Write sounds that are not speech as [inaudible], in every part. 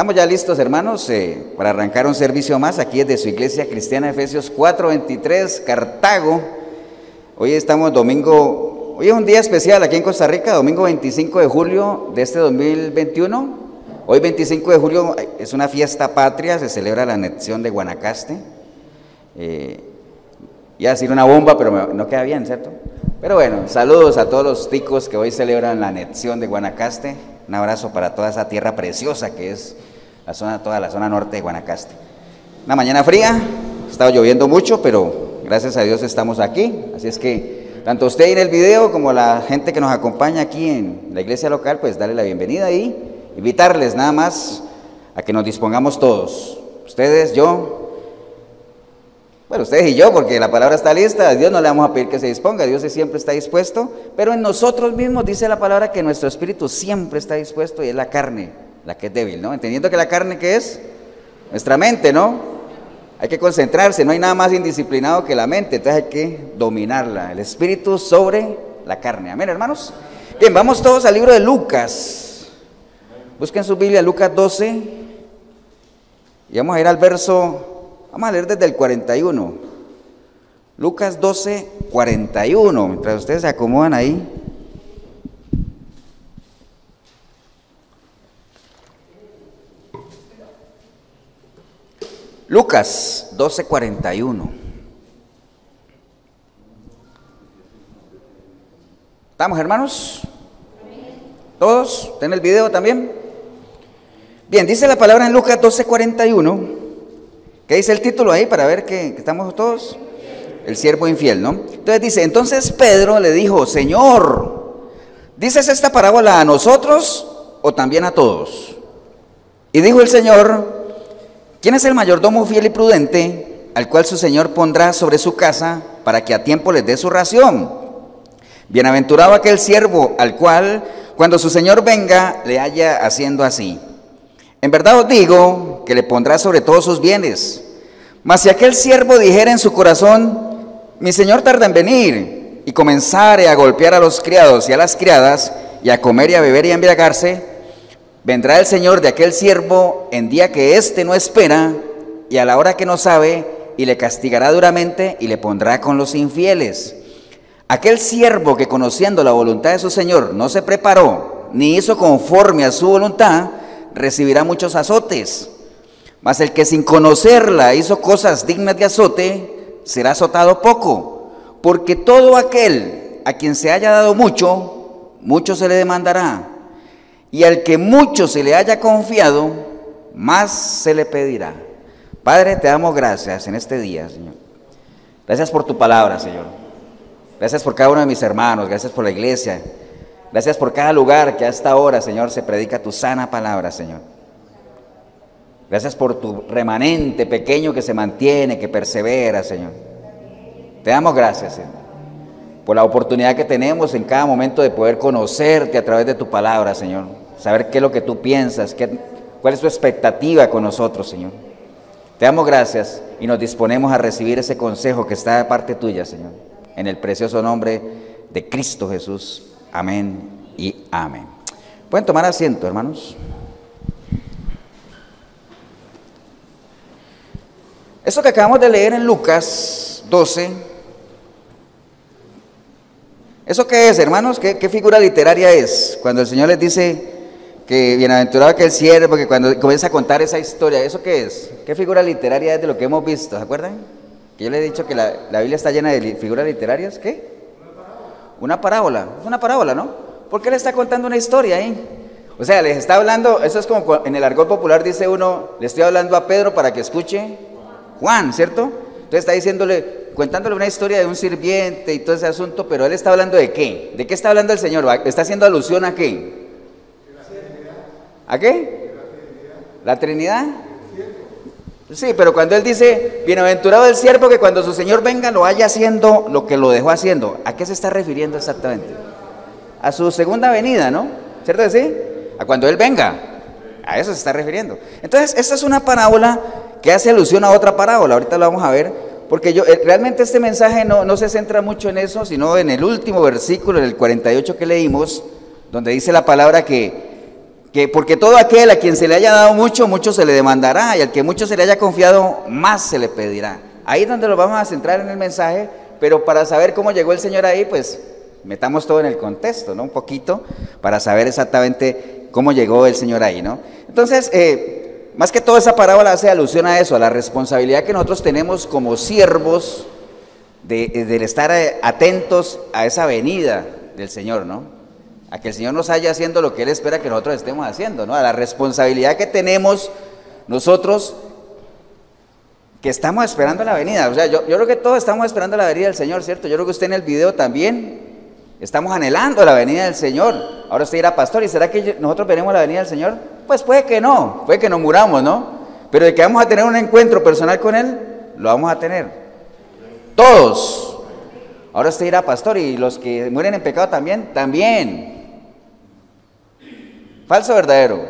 Estamos ya listos, hermanos, eh, para arrancar un servicio más aquí desde su iglesia cristiana Efesios 4:23, Cartago. Hoy estamos domingo, hoy es un día especial aquí en Costa Rica, domingo 25 de julio de este 2021. Hoy 25 de julio es una fiesta patria, se celebra la anexión de Guanacaste. Eh, iba a decir una bomba, pero no queda bien, ¿cierto? Pero bueno, saludos a todos los ticos que hoy celebran la anexión de Guanacaste. Un abrazo para toda esa tierra preciosa que es la zona, toda la zona norte de Guanacaste. Una mañana fría, ha estado lloviendo mucho, pero gracias a Dios estamos aquí. Así es que tanto usted en el video como la gente que nos acompaña aquí en la iglesia local, pues darle la bienvenida y invitarles nada más a que nos dispongamos todos. Ustedes, yo, bueno, ustedes y yo, porque la palabra está lista, a Dios no le vamos a pedir que se disponga, Dios siempre está dispuesto, pero en nosotros mismos dice la palabra que nuestro espíritu siempre está dispuesto y es la carne la que es débil, ¿no? Entendiendo que la carne que es nuestra mente, ¿no? Hay que concentrarse, no hay nada más indisciplinado que la mente, entonces hay que dominarla, el espíritu sobre la carne. Amén, hermanos. Bien, vamos todos al libro de Lucas. Busquen su Biblia, Lucas 12, y vamos a ir al verso Vamos a leer desde el 41. Lucas 12, 41. Mientras ustedes se acomodan ahí. Lucas 12, 41. ¿Estamos hermanos? ¿Todos? ¿Ten el video también? Bien, dice la palabra en Lucas 12, 41. ¿Qué dice el título ahí para ver que, estamos todos? El siervo infiel, ¿no? Entonces dice, entonces Pedro le dijo, Señor, ¿dices esta parábola a nosotros o también a todos? Y dijo el Señor, ¿quién es el mayordomo fiel y prudente al cual su Señor pondrá sobre su casa para que a tiempo les dé su ración? Bienaventurado aquel siervo al cual cuando su Señor venga le haya haciendo así. En verdad os digo que le pondrá sobre todos sus bienes. Mas si aquel siervo dijera en su corazón, mi señor tarda en venir, y comenzare a golpear a los criados y a las criadas, y a comer y a beber y a embriagarse, vendrá el señor de aquel siervo en día que éste no espera, y a la hora que no sabe, y le castigará duramente y le pondrá con los infieles. Aquel siervo que conociendo la voluntad de su señor no se preparó, ni hizo conforme a su voluntad, recibirá muchos azotes. Mas el que sin conocerla hizo cosas dignas de azote, será azotado poco. Porque todo aquel a quien se haya dado mucho, mucho se le demandará. Y al que mucho se le haya confiado, más se le pedirá. Padre, te damos gracias en este día, Señor. Gracias por tu palabra, Señor. Gracias por cada uno de mis hermanos, gracias por la iglesia. Gracias por cada lugar que a esta hora, Señor, se predica tu sana palabra, Señor. Gracias por tu remanente pequeño que se mantiene, que persevera, Señor. Te damos gracias, Señor, por la oportunidad que tenemos en cada momento de poder conocerte a través de tu palabra, Señor. Saber qué es lo que tú piensas, qué, cuál es tu expectativa con nosotros, Señor. Te damos gracias y nos disponemos a recibir ese consejo que está de parte tuya, Señor. En el precioso nombre de Cristo Jesús. Amén y amén. Pueden tomar asiento, hermanos. Eso que acabamos de leer en Lucas 12, ¿eso qué es, hermanos? ¿Qué, figura literaria es? Cuando el Señor les dice que bienaventurado que el siervo, que cuando comienza a contar esa historia, ¿eso qué es? ¿Qué figura literaria es de lo que hemos visto? ¿Se acuerdan? Que yo les he dicho que la, la Biblia está llena de figuras literarias. ¿Qué? Una parábola, es una parábola, ¿no? ¿Por qué le está contando una historia ahí? O sea, les está hablando, eso es como en el argot popular dice uno, le estoy hablando a Pedro para que escuche Juan, ¿cierto? Entonces está diciéndole, contándole una historia de un sirviente y todo ese asunto, pero él está hablando de qué? ¿De qué está hablando el Señor? ¿Está haciendo alusión a qué? ¿A qué? ¿La Trinidad? Sí, pero cuando él dice, bienaventurado el siervo que cuando su Señor venga lo haya haciendo lo que lo dejó haciendo, ¿a qué se está refiriendo exactamente? A su segunda venida, ¿no? ¿Cierto sí? A cuando Él venga. A eso se está refiriendo. Entonces, esta es una parábola que hace alusión a otra parábola, ahorita lo vamos a ver, porque yo, eh, realmente este mensaje no, no se centra mucho en eso, sino en el último versículo, en el 48 que leímos, donde dice la palabra que que porque todo aquel a quien se le haya dado mucho, mucho se le demandará, y al que mucho se le haya confiado, más se le pedirá. Ahí es donde lo vamos a centrar en el mensaje, pero para saber cómo llegó el Señor ahí, pues metamos todo en el contexto, ¿no? Un poquito, para saber exactamente cómo llegó el Señor ahí, ¿no? Entonces, eh, más que todo esa parábola hace alusión a eso, a la responsabilidad que nosotros tenemos como siervos de, estar atentos a esa venida del Señor, ¿no? A que el Señor nos haya haciendo lo que Él espera que nosotros estemos haciendo, ¿no? A la responsabilidad que tenemos nosotros que estamos esperando la venida. O sea, yo, yo creo que todos estamos esperando la venida del Señor, ¿cierto? Yo creo que usted en el video también estamos anhelando la venida del Señor. Ahora usted dirá, pastor, ¿y será que nosotros veremos la venida del Señor? Pues puede que no, puede que nos muramos, ¿no? Pero de que vamos a tener un encuentro personal con Él, lo vamos a tener. Todos. Ahora usted dirá, pastor, ¿y los que mueren en pecado también? También. ¿Falso o verdadero?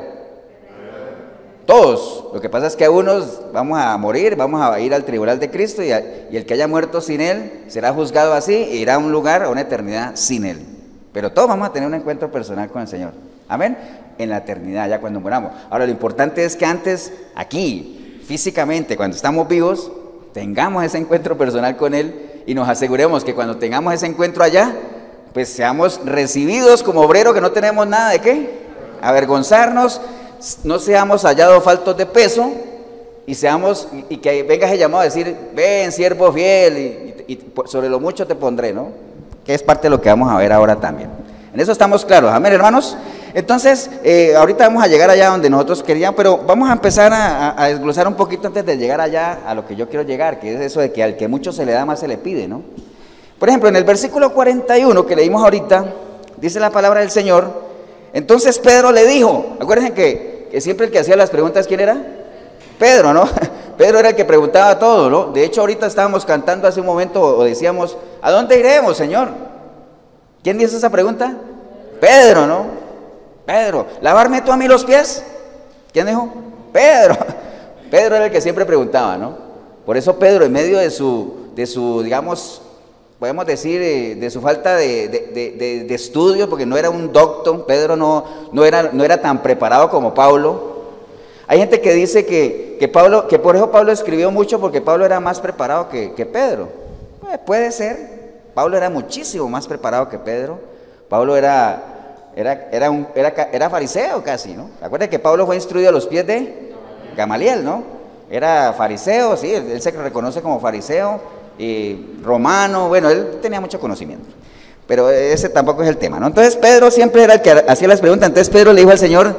Todos. Lo que pasa es que a unos vamos a morir, vamos a ir al tribunal de Cristo y, el que haya muerto sin Él será juzgado así e irá a un lugar, a una eternidad sin Él. Pero todos vamos a tener un encuentro personal con el Señor. Amén. En la eternidad, ya cuando muramos. Ahora, lo importante es que antes, aquí, físicamente, cuando estamos vivos, tengamos ese encuentro personal con Él y nos aseguremos que cuando tengamos ese encuentro allá, pues seamos recibidos como obrero que no tenemos nada de qué? Avergonzarnos, no seamos hallados faltos de peso y seamos y que venga ese llamado a decir, ven, siervo fiel, y, sobre lo mucho te pondré, ¿no? Que es parte de lo que vamos a ver ahora también. En eso estamos claros, amén, hermanos. Entonces, eh, ahorita vamos a llegar allá donde nosotros queríamos, pero vamos a empezar a, a, desglosar un poquito antes de llegar allá a lo que yo quiero llegar, que es eso de que al que mucho se le da, más se le pide, ¿no? Por ejemplo, en el versículo 41 que leímos ahorita, dice la palabra del Señor, entonces Pedro le dijo, acuérdense que, siempre el que hacía las preguntas, ¿quién era? Pedro, ¿no? [laughs] Pedro era el que preguntaba todo, ¿no? De hecho, ahorita estábamos cantando hace un momento o decíamos, ¿a dónde iremos, Señor? ¿Quién hizo esa pregunta? Pedro, ¿no? Pedro, ¿lavarme tú a mí los pies? ¿Quién dijo? Pedro. [laughs] Pedro era el que siempre preguntaba, ¿no? Por eso Pedro, en medio de su, de su digamos, podemos decir, eh, de su falta de, de, estudio, porque no era un doctor, Pedro no, no, era, no era tan preparado como Pablo. Hay gente que dice que, que, Pablo, que por eso Pablo escribió mucho porque Pablo era más preparado que, Pedro. Eh, puede ser, Pablo era muchísimo más preparado que Pedro. Pablo era, era, era, un, era, era fariseo casi, ¿no? Acuérdense que Pablo fue instruido a los pies de Gamaliel, ¿no? Era fariseo, sí, él se reconoce como fariseo romano, bueno, él tenía mucho conocimiento. Pero ese tampoco es el tema, ¿no? Entonces Pedro siempre era el que hacía las preguntas. Entonces Pedro le dijo al Señor,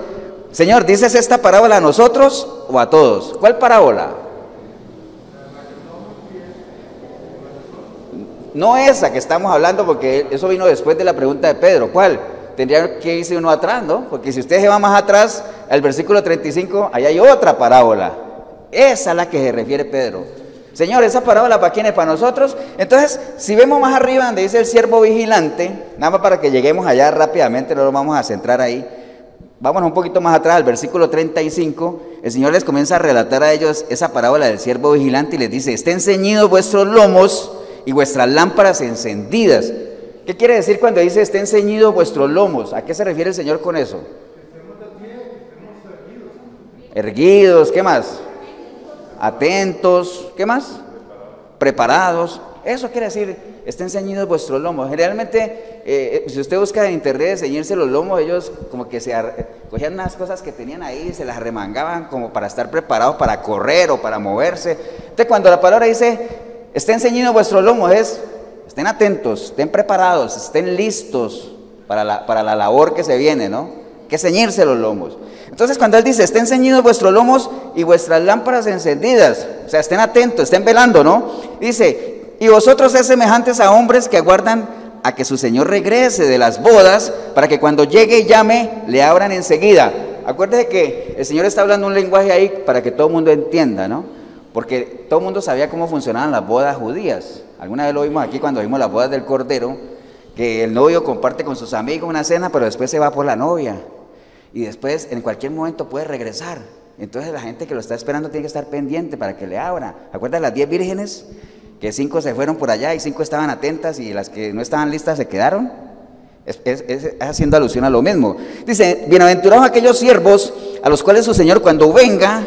Señor, ¿dices esta parábola a nosotros o a todos? ¿Cuál parábola? No esa que estamos hablando, porque eso vino después de la pregunta de Pedro. ¿Cuál? Tendría que irse uno atrás, ¿no? Porque si usted se va más atrás, al versículo 35, ahí hay otra parábola. Esa es la que se refiere Pedro. Señor, esa parábola para quién es, para nosotros. Entonces, si vemos más arriba donde dice el siervo vigilante, nada más para que lleguemos allá rápidamente, no lo vamos a centrar ahí. Vámonos un poquito más atrás, al versículo 35, el Señor les comienza a relatar a ellos esa parábola del siervo vigilante y les dice, estén ceñidos vuestros lomos y vuestras lámparas encendidas. ¿Qué quiere decir cuando dice estén ceñidos vuestros lomos? ¿A qué se refiere el Señor con eso? Erguidos, ¿qué más? Atentos, ¿qué más? Preparados. Eso quiere decir, estén ceñidos vuestros lomos. Generalmente, eh, si usted busca en internet ceñirse los lomos, ellos como que se cogían unas cosas que tenían ahí, se las remangaban como para estar preparados para correr o para moverse. Entonces, cuando la palabra dice, estén ceñidos vuestros lomos, es, estén atentos, estén preparados, estén listos para la, para la labor que se viene, ¿no? Que ceñirse los lomos. Entonces cuando Él dice, estén ceñidos vuestros lomos y vuestras lámparas encendidas, o sea, estén atentos, estén velando, ¿no? Dice, y vosotros es semejantes a hombres que aguardan a que su Señor regrese de las bodas para que cuando llegue y llame, le abran enseguida. Acuérdese que el Señor está hablando un lenguaje ahí para que todo el mundo entienda, ¿no? Porque todo el mundo sabía cómo funcionaban las bodas judías. Alguna vez lo vimos aquí cuando vimos las bodas del Cordero, que el novio comparte con sus amigos una cena, pero después se va por la novia y después en cualquier momento puede regresar. Entonces la gente que lo está esperando tiene que estar pendiente para que le abra. ¿Acuerdas las diez vírgenes? Que cinco se fueron por allá y cinco estaban atentas y las que no estaban listas se quedaron. Es, haciendo alusión a lo mismo. Dice, bienaventurados aquellos siervos a los cuales su Señor cuando venga,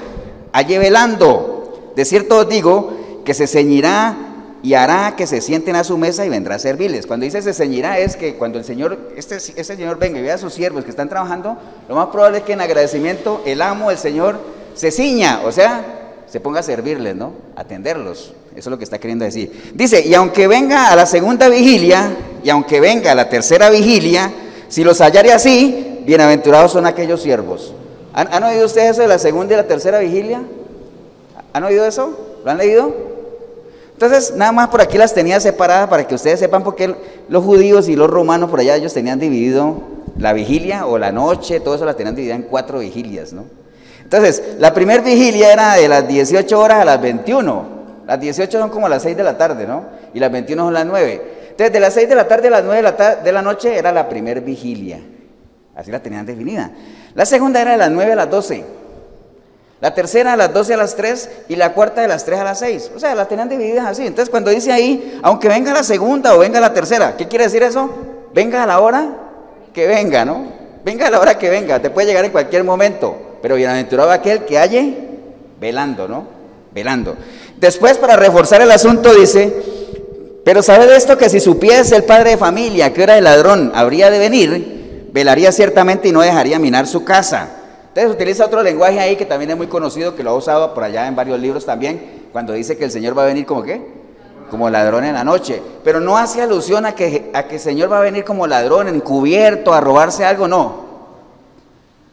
halle velando. De cierto os digo que se ceñirá y hará que se sienten a su mesa y vendrá a servirles. Cuando dice se ceñirá es que cuando el Señor, este, este Señor venga y vea a sus siervos que están trabajando, lo más probable es que en agradecimiento el amo, el Señor, se ciña, o sea, se ponga a servirles, ¿no? Atenderlos. Eso es lo que está queriendo decir. Dice, y aunque venga a la segunda vigilia, y aunque venga a la tercera vigilia, si los hallare así, bienaventurados son aquellos siervos. ¿Han, ¿Han, oído ustedes eso de la segunda y la tercera vigilia? ¿Han oído eso? ¿Lo han leído? Entonces, nada más por aquí las tenía separadas para que ustedes sepan por qué los judíos y los romanos por allá ellos tenían dividido la vigilia o la noche, todo eso la tenían dividida en cuatro vigilias, ¿no? Entonces, la primera vigilia era de las 18 horas a las 21. Las 18 son como las 6 de la tarde, ¿no? Y las 21 son las 9. Entonces, de las 6 de la tarde a las 9 de la, de la noche era la primera vigilia. Así la tenían definida. La segunda era de las 9 a las 12. La tercera de las 12 a las 3 y la cuarta de las 3 a las 6. O sea, las tenían divididas así. Entonces, cuando dice ahí, aunque venga la segunda o venga la tercera, ¿qué quiere decir eso? Venga a la hora que venga, ¿no? Venga a la hora que venga. Te puede llegar en cualquier momento. Pero bienaventurado aquel que halle velando, ¿no? Velando. Después, para reforzar el asunto, dice, pero sabe de esto que si supiese el padre de familia que era el ladrón habría de venir, velaría ciertamente y no dejaría minar su casa. Entonces utiliza otro lenguaje ahí que también es muy conocido, que lo ha usado por allá en varios libros también, cuando dice que el Señor va a venir como qué? Como ladrón en la noche. Pero no hace alusión a que, a que el Señor va a venir como ladrón, encubierto, a robarse algo, no.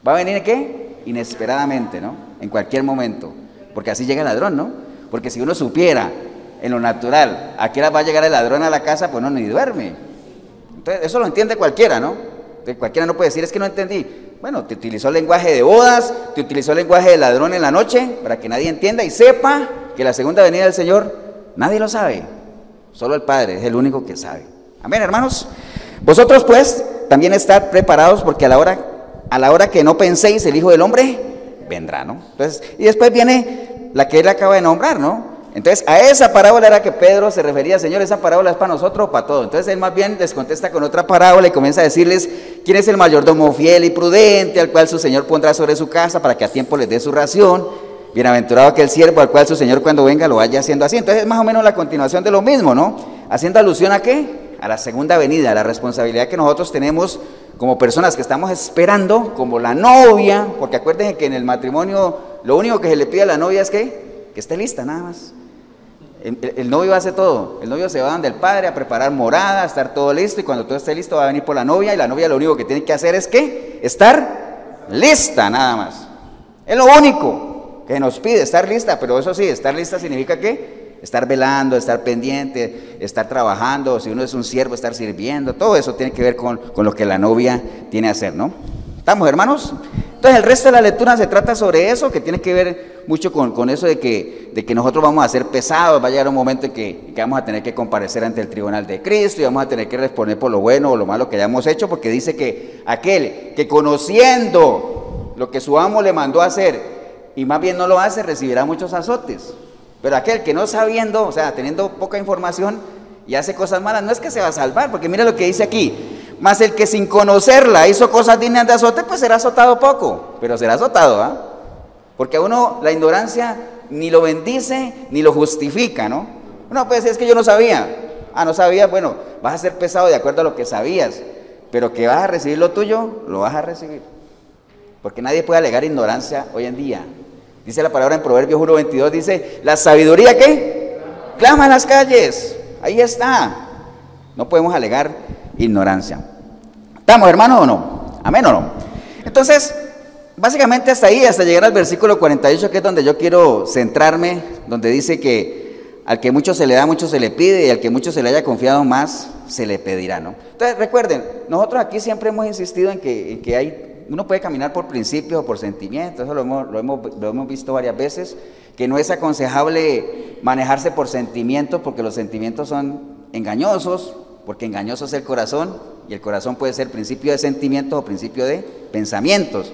¿Va a venir qué? Inesperadamente, ¿no? En cualquier momento. Porque así llega el ladrón, ¿no? Porque si uno supiera en lo natural a qué hora va a llegar el ladrón a la casa, pues no, ni duerme. Entonces, eso lo entiende cualquiera, ¿no? cualquiera no puede decir, es que no entendí. Bueno, te utilizó el lenguaje de bodas, te utilizó el lenguaje de ladrón en la noche, para que nadie entienda y sepa que la segunda venida del Señor, nadie lo sabe. Solo el Padre es el único que sabe. Amén, hermanos. Vosotros pues también estad preparados porque a la hora, a la hora que no penséis, el Hijo del Hombre vendrá, ¿no? Entonces, y después viene la que él acaba de nombrar, ¿no? Entonces, a esa parábola era que Pedro se refería, Señor, esa parábola es para nosotros o para todos. Entonces, él más bien les contesta con otra parábola y comienza a decirles quién es el mayordomo fiel y prudente al cual su Señor pondrá sobre su casa para que a tiempo les dé su ración. Bienaventurado aquel siervo al cual su Señor cuando venga lo vaya haciendo así. Entonces, es más o menos la continuación de lo mismo, ¿no? Haciendo alusión a qué? A la segunda venida, a la responsabilidad que nosotros tenemos como personas que estamos esperando, como la novia, porque acuérdense que en el matrimonio lo único que se le pide a la novia es que, que esté lista, nada más. El, novio hace todo. El novio se va donde el padre a preparar morada, a estar todo listo y cuando todo esté listo va a venir por la novia y la novia lo único que tiene que hacer es que estar lista nada más. Es lo único que nos pide, estar lista, pero eso sí, estar lista significa que estar velando, estar pendiente, estar trabajando, si uno es un siervo, estar sirviendo, todo eso tiene que ver con, con lo que la novia tiene que hacer, ¿no? ¿Estamos hermanos? Entonces el resto de la lectura se trata sobre eso, que tiene que ver mucho con, eso de que, de que, nosotros vamos a ser pesados, va a llegar un momento en que, vamos a tener que comparecer ante el tribunal de Cristo y vamos a tener que responder por lo bueno o lo malo que hayamos hecho, porque dice que aquel que conociendo lo que su amo le mandó a hacer y más bien no lo hace, recibirá muchos azotes. Pero aquel que no sabiendo, o sea, teniendo poca información y hace cosas malas, no es que se va a salvar, porque mira lo que dice aquí, más el que sin conocerla hizo cosas dignas de azote, pues será azotado poco, pero será azotado, ¿ah? Porque a uno la ignorancia ni lo bendice ni lo justifica, ¿no? Puede decir, es que yo no sabía. Ah, no sabía, bueno, vas a ser pesado de acuerdo a lo que sabías, pero que vas a recibir lo tuyo, lo vas a recibir. Porque nadie puede alegar ignorancia hoy en día. Dice la palabra en Proverbios 1.22, dice, la sabiduría ¿qué? clama en las calles. Ahí está. No podemos alegar ignorancia. ¿Estamos, hermanos, o no? Amén o no. Entonces, básicamente hasta ahí, hasta llegar al versículo 48, que es donde yo quiero centrarme, donde dice que al que mucho se le da, mucho se le pide, y al que mucho se le haya confiado más, se le pedirá, ¿no? Entonces, recuerden, nosotros aquí siempre hemos insistido en que, que hay, uno puede caminar por principios o por sentimientos, eso lo hemos, lo hemos, lo hemos visto varias veces, que no es aconsejable manejarse por sentimientos, porque los sentimientos son engañosos, porque engañoso es el corazón y el corazón puede ser principio de sentimientos o principio de pensamientos.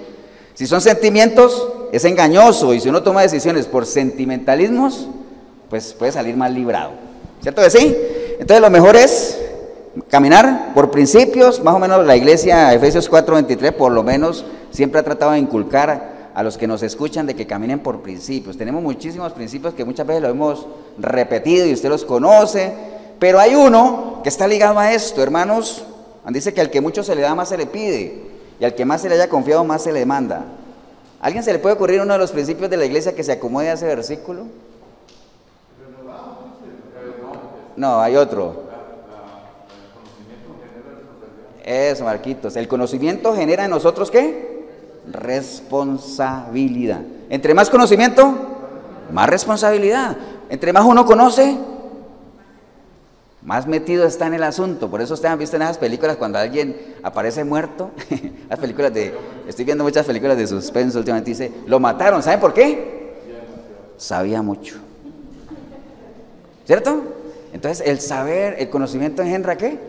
Si son sentimientos, es engañoso y si uno toma decisiones por sentimentalismos, pues puede salir mal librado. ¿Cierto que sí? Entonces lo mejor es caminar por principios, más o menos la iglesia, Efesios 4:23, por lo menos siempre ha tratado de inculcar a los que nos escuchan de que caminen por principios. Tenemos muchísimos principios que muchas veces lo hemos repetido y usted los conoce, pero hay uno que está ligado a esto, hermanos. Dice que al que mucho se le da, más se le pide, y al que más se le haya confiado, más se le demanda. ¿Alguien se le puede ocurrir uno de los principios de la iglesia que se acomode a ese versículo? No, hay otro. Eso, Marquitos. El conocimiento genera en nosotros qué? Responsabilidad. Entre más conocimiento, más responsabilidad. Entre más uno conoce, más metido está en el asunto. Por eso ustedes han visto en esas películas cuando alguien aparece muerto. [laughs] Las películas de. Estoy viendo muchas películas de suspenso últimamente. Dice: Lo mataron. ¿Saben por qué? Sabía mucho. ¿Cierto? Entonces, el saber, el conocimiento engendra qué?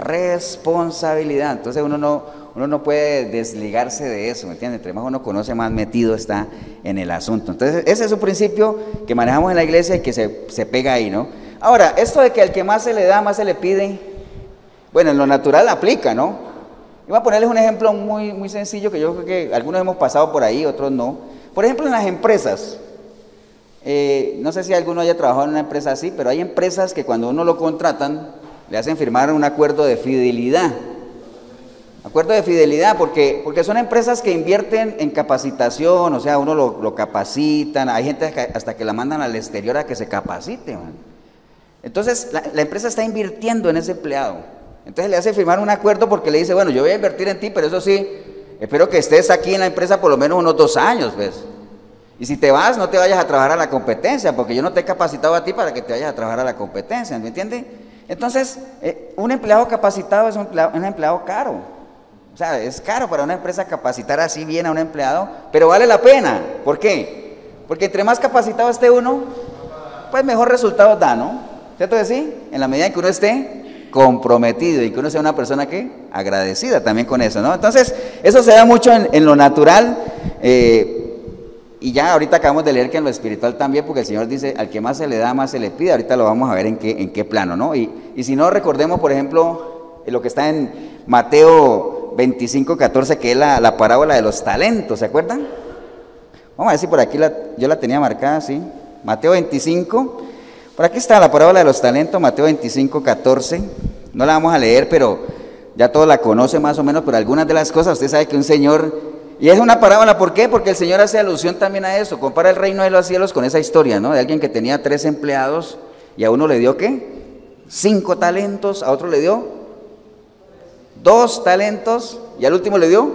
Responsabilidad. Entonces, uno no, uno no puede desligarse de eso, ¿me entiende? Entre más uno conoce, más metido está en el asunto. Entonces, ese es un principio que manejamos en la iglesia y que se, se pega ahí, ¿no? Ahora, esto de que al que más se le da, más se le pide, bueno, en lo natural aplica, ¿no? voy a ponerles un ejemplo muy, muy sencillo que yo creo que algunos hemos pasado por ahí, otros no. Por ejemplo, en las empresas. Eh, no sé si alguno haya trabajado en una empresa así, pero hay empresas que cuando uno lo contratan, le hacen firmar un acuerdo de fidelidad. Acuerdo de fidelidad, porque, porque son empresas que invierten en capacitación, o sea, uno lo, capacitan, hay gente hasta que la mandan al exterior a que se capacite. Entonces, la, empresa está invirtiendo en ese empleado. Entonces le hace firmar un acuerdo porque le dice, bueno, yo voy a invertir en ti, pero eso sí, espero que estés aquí en la empresa por lo menos unos dos años, ¿ves? Y si te vas, no te vayas a trabajar a la competencia, porque yo no te he capacitado a ti para que te vayas a trabajar a la competencia, ¿me entiendes? Entonces, eh, un empleado capacitado es un un empleado caro. O sea, es caro para una empresa capacitar así bien a un empleado, pero vale la pena. ¿Por qué? Porque entre más capacitado esté uno, pues mejor resultados da, ¿no? ¿Cierto que sí? En la medida en que uno esté comprometido y que uno sea una persona que agradecida también con eso, ¿no? Entonces, eso se da mucho en, lo natural. Eh, y ya ahorita acabamos de leer que en lo espiritual también, porque el Señor dice, al que más se le da, más se le pide. Ahorita lo vamos a ver en qué, en qué plano, ¿no? Y, y si no, recordemos, por ejemplo, lo que está en Mateo 25, 14, que es la, la parábola de los talentos, ¿se acuerdan? Vamos a ver si por aquí la, yo la tenía marcada, ¿sí? Mateo 25, por aquí está la parábola de los talentos, Mateo 25, 14. No la vamos a leer, pero ya todos la conocen más o menos, pero algunas de las cosas, usted sabe que un señor, y es una parábola, ¿por qué? Porque el Señor hace alusión también a eso, compara el reino de los cielos con esa historia, ¿no? De alguien que tenía tres empleados y a uno le dio qué? Cinco talentos, a otro le dio dos talentos y al último le dio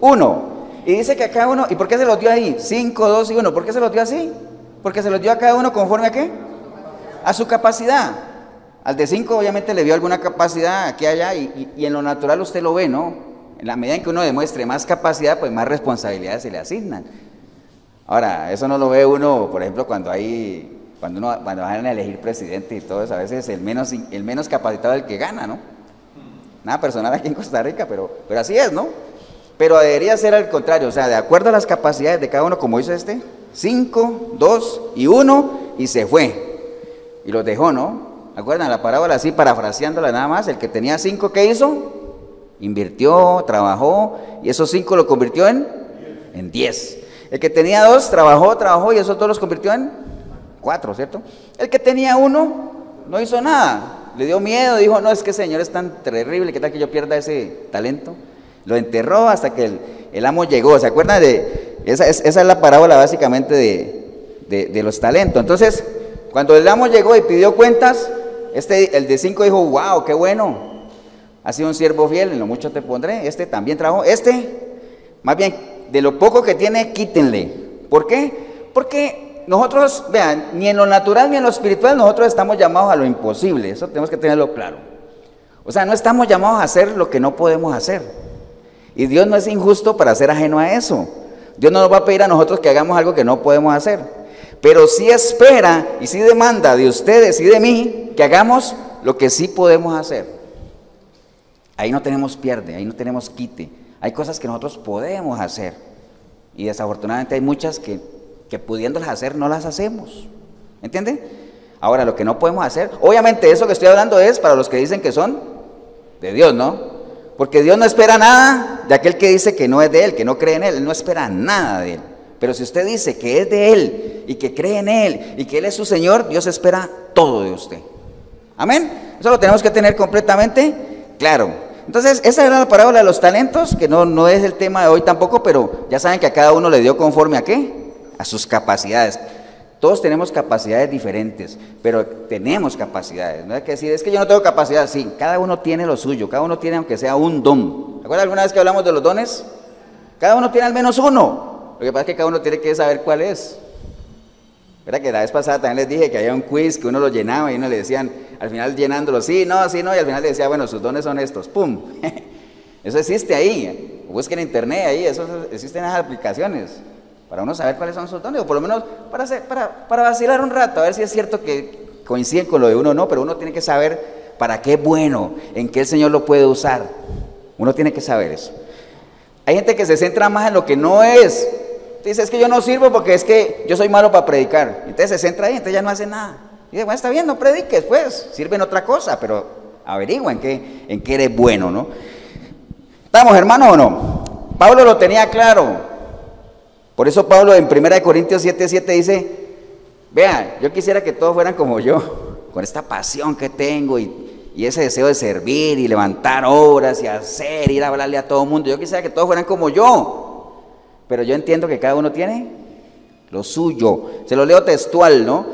uno. Y dice que a cada uno, ¿y por qué se los dio ahí? Cinco, dos y uno. ¿Por qué se los dio así? Porque se los dio a cada uno conforme a qué? A su capacidad. Al de 5 obviamente le dio alguna capacidad aquí allá y, en lo natural usted lo ve, ¿no? En la medida en que uno demuestre más capacidad, pues más responsabilidades se le asignan. Ahora, eso no lo ve uno, por ejemplo, cuando hay, cuando, uno, cuando van a elegir presidente y todo eso, a veces el menos, el menos capacitado es el que gana, ¿no? Nada personal aquí en Costa Rica, pero, pero así es, ¿no? Pero debería ser al contrario, o sea, de acuerdo a las capacidades de cada uno, como hizo este, 5, 2 y 1, y se fue. Y los dejó, ¿no? ¿Acuerdan la parábola así, parafraseándola nada más? El que tenía cinco, ¿qué hizo? Invirtió, trabajó, y esos cinco lo convirtió en, en diez. El que tenía dos, trabajó, trabajó, y esos dos los convirtió en cuatro, ¿cierto? El que tenía uno, no hizo nada. Le dio miedo, dijo, no, es que Señor es tan terrible, ¿qué tal que yo pierda ese talento? Lo enterró hasta que el, amo llegó. ¿Se acuerdan de...? Esa es, esa es la parábola básicamente de, de, de los talentos. Entonces, cuando el amo llegó y pidió cuentas, este, el de cinco dijo, wow, qué bueno, ha sido un siervo fiel, en lo mucho te pondré, este también trajo, este, más bien, de lo poco que tiene, quítenle. ¿Por qué? Porque nosotros, vean, ni en lo natural ni en lo espiritual nosotros estamos llamados a lo imposible, eso tenemos que tenerlo claro. O sea, no estamos llamados a hacer lo que no podemos hacer. Y Dios no es injusto para ser ajeno a eso. Dios no nos va a pedir a nosotros que hagamos algo que no podemos hacer pero sí espera y sí demanda de ustedes y de mí que hagamos lo que sí podemos hacer. Ahí no tenemos pierde, ahí no tenemos quite. Hay cosas que nosotros podemos hacer y desafortunadamente hay muchas que, que pudiéndolas hacer no las hacemos. ¿Entiende? Ahora, lo que no podemos hacer, obviamente eso que estoy hablando es para los que dicen que son de Dios, ¿no? Porque Dios no espera nada de aquel que dice que no es de Él, que no cree en Él. Él no espera nada de Él. Pero si usted dice que es de Él y que cree en Él y que Él es su Señor, Dios espera todo de usted. Amén. Eso lo tenemos que tener completamente claro. Entonces, esa era la parábola de los talentos, que no, no es el tema de hoy tampoco, pero ya saben que a cada uno le dio conforme a qué? A sus capacidades. Todos tenemos capacidades diferentes, pero tenemos capacidades. No hay que decir, es que yo no tengo capacidad. Sí, cada uno tiene lo suyo, cada uno tiene aunque sea un don. ¿Recuerda alguna vez que hablamos de los dones? Cada uno tiene al menos uno. Lo que pasa es que cada uno tiene que saber cuál es. Verá que la vez pasada también les dije que había un quiz que uno lo llenaba y uno le decían, al final llenándolo, sí, no, sí, no, y al final le decía, bueno, sus dones son estos, ¡pum! [laughs] Eso existe ahí. Busquen en internet ahí, eso existen las aplicaciones para uno saber cuáles son sus dones, o por lo menos para, para, para vacilar un rato, a ver si es cierto que coinciden con lo de uno o no, pero uno tiene que saber para qué es bueno, en qué el Señor lo puede usar. Uno tiene que saber eso. Hay gente que se centra más en lo que no es. Dice, es que yo no sirvo porque es que yo soy malo para predicar. Entonces se centra ahí, entonces ya no hace nada. Y dice, bueno, está bien, no prediques, pues, sirve en otra cosa, pero averigua en qué, en qué eres bueno, ¿no? ¿Estamos hermanos o no? Pablo lo tenía claro. Por eso Pablo en 1 Corintios 7, 7 dice, vean, yo quisiera que todos fueran como yo, con esta pasión que tengo y, y ese deseo de servir y levantar obras y hacer, ir a hablarle a todo el mundo. Yo quisiera que todos fueran como yo, pero yo entiendo que cada uno tiene lo suyo. Se lo leo textual, ¿no?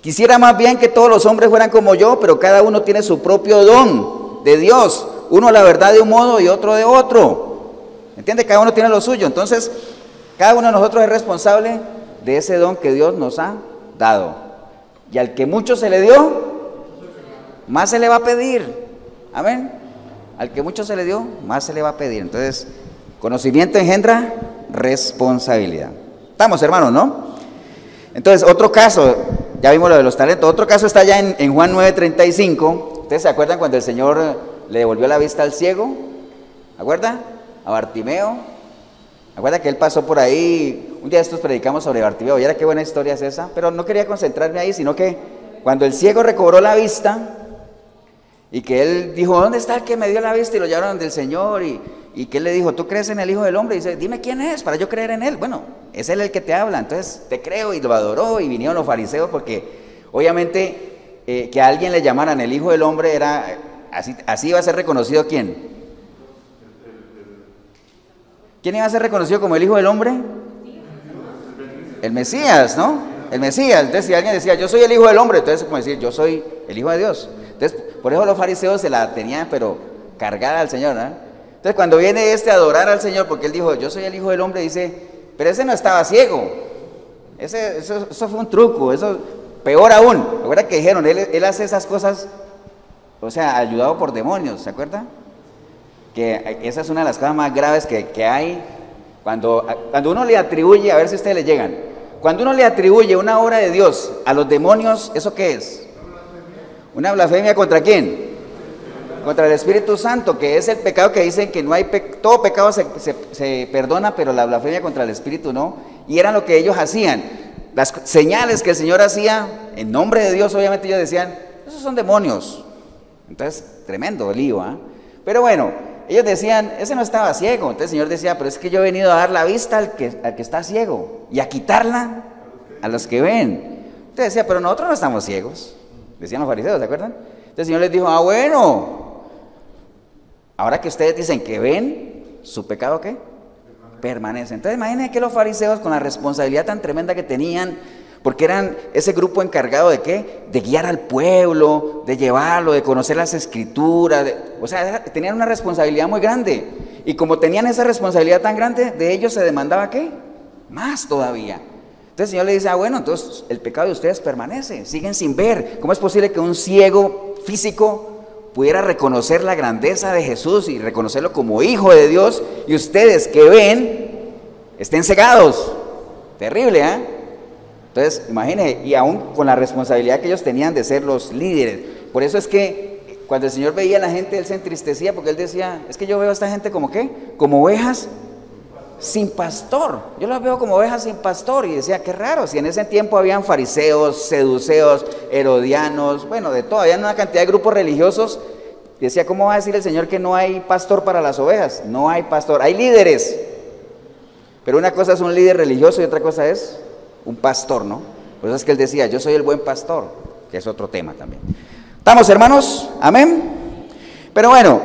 Quisiera más bien que todos los hombres fueran como yo, pero cada uno tiene su propio don de Dios. Uno la verdad de un modo y otro de otro. ¿Entiende? Cada uno tiene lo suyo. Entonces, cada uno de nosotros es responsable de ese don que Dios nos ha dado. Y al que mucho se le dio, más se le va a pedir. Amén. Al que mucho se le dio, más se le va a pedir. Entonces, conocimiento engendra responsabilidad. Estamos, hermanos, ¿no? Entonces, otro caso, ya vimos lo de los talentos, otro caso está ya en, en Juan 9:35. ¿Ustedes se acuerdan cuando el Señor le devolvió la vista al ciego? ¿Acuerdan? A Bartimeo. Acuerda que él pasó por ahí, un día estos predicamos sobre Bartimeo, y era qué buena historia es esa, pero no quería concentrarme ahí, sino que cuando el ciego recobró la vista y que él dijo, ¿dónde está el que me dio la vista? Y lo llevaron del Señor y, y que él le dijo, ¿tú crees en el Hijo del Hombre? Y dice, dime quién es para yo creer en él. Bueno, es él el que te habla, entonces te creo y lo adoró y vinieron los fariseos porque obviamente eh, que a alguien le llamaran el Hijo del Hombre era, así, así iba a ser reconocido quién, ¿Quién iba a ser reconocido como el Hijo del Hombre? El Mesías, ¿no? El Mesías. Entonces, si alguien decía, yo soy el Hijo del Hombre, entonces, como decir, yo soy el Hijo de Dios. Entonces, por eso los fariseos se la tenían, pero cargada al Señor, ¿no? Entonces, cuando viene este a adorar al Señor, porque él dijo, yo soy el Hijo del Hombre, dice, pero ese no estaba ciego. Ese, eso, fue un truco, eso, peor aún. ¿Recuerda que dijeron, él, él hace esas cosas, o sea, ayudado por demonios, ¿se acuerda? que esa es una de las cosas más graves que, hay cuando, cuando uno le atribuye, a ver si ustedes le llegan, cuando uno le atribuye una obra de Dios a los demonios, ¿eso qué es? Una blasfemia contra quién? Contra el Espíritu Santo, que es el pecado que dicen que no hay, todo pecado se, se perdona, pero la blasfemia contra el Espíritu no. Y era lo que ellos hacían. Las señales que el Señor hacía, en nombre de Dios, obviamente ellos decían, esos son demonios. Entonces, tremendo lío, ¿ah? Pero bueno, ellos decían, ese no estaba ciego. Entonces el Señor decía, pero es que yo he venido a dar la vista al que, al que está ciego y a quitarla a los que ven. Entonces decía, pero nosotros no estamos ciegos. Decían los fariseos, ¿se acuerdan? Entonces el Señor les dijo, ah, bueno, ahora que ustedes dicen que ven, ¿su pecado qué? Permanece. Entonces imagínense que los fariseos con la responsabilidad tan tremenda que tenían, porque eran ese grupo encargado de qué? De guiar al pueblo, de llevarlo, de conocer las escrituras. o sea, tenían una responsabilidad muy grande. Y como tenían esa responsabilidad tan grande, de ellos se demandaba qué? Más todavía. Entonces el Señor le dice, ah, bueno, entonces el pecado de ustedes permanece, siguen sin ver. ¿Cómo es posible que un ciego físico pudiera reconocer la grandeza de Jesús y reconocerlo como hijo de Dios y ustedes que ven estén cegados? Terrible, ¿eh? Entonces, imagínense, y aún con la responsabilidad que ellos tenían de ser los líderes. Por eso es que cuando el Señor veía a la gente, Él se entristecía porque Él decía, es que yo veo a esta gente como qué, como ovejas sin pastor. Yo las veo como ovejas sin pastor y decía, qué raro, si en ese tiempo habían fariseos, seduceos, herodianos, bueno, de todo, había una cantidad de grupos religiosos decía, ¿cómo va a decir el Señor que no hay pastor para las ovejas? No hay pastor, hay líderes. Pero una cosa es un líder religioso y otra cosa es un pastor, ¿no? Por eso es que él decía, yo soy el buen pastor, que es otro tema también. ¿Estamos hermanos? Amén. Pero bueno,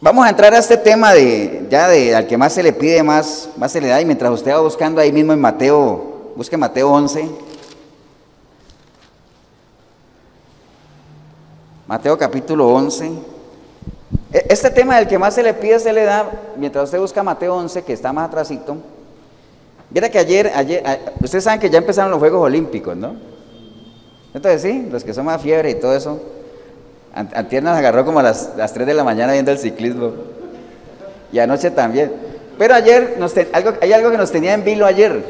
vamos a entrar a este tema de ya de al que más se le pide, más, más se le da. Y mientras usted va buscando ahí mismo en Mateo, busque Mateo 11. Mateo capítulo 11. E, este tema del que más se le pide se le da, mientras usted busca Mateo 11, que está más atrásito. Mira que ayer, ayer, ustedes saben que ya empezaron los Juegos Olímpicos, ¿no? Entonces sí, los que son más fiebre y todo eso. Antier nos agarró como a las, las 3 de la mañana viendo el ciclismo. Y anoche también. Pero ayer nos algo, hay algo que nos tenía en vilo ayer.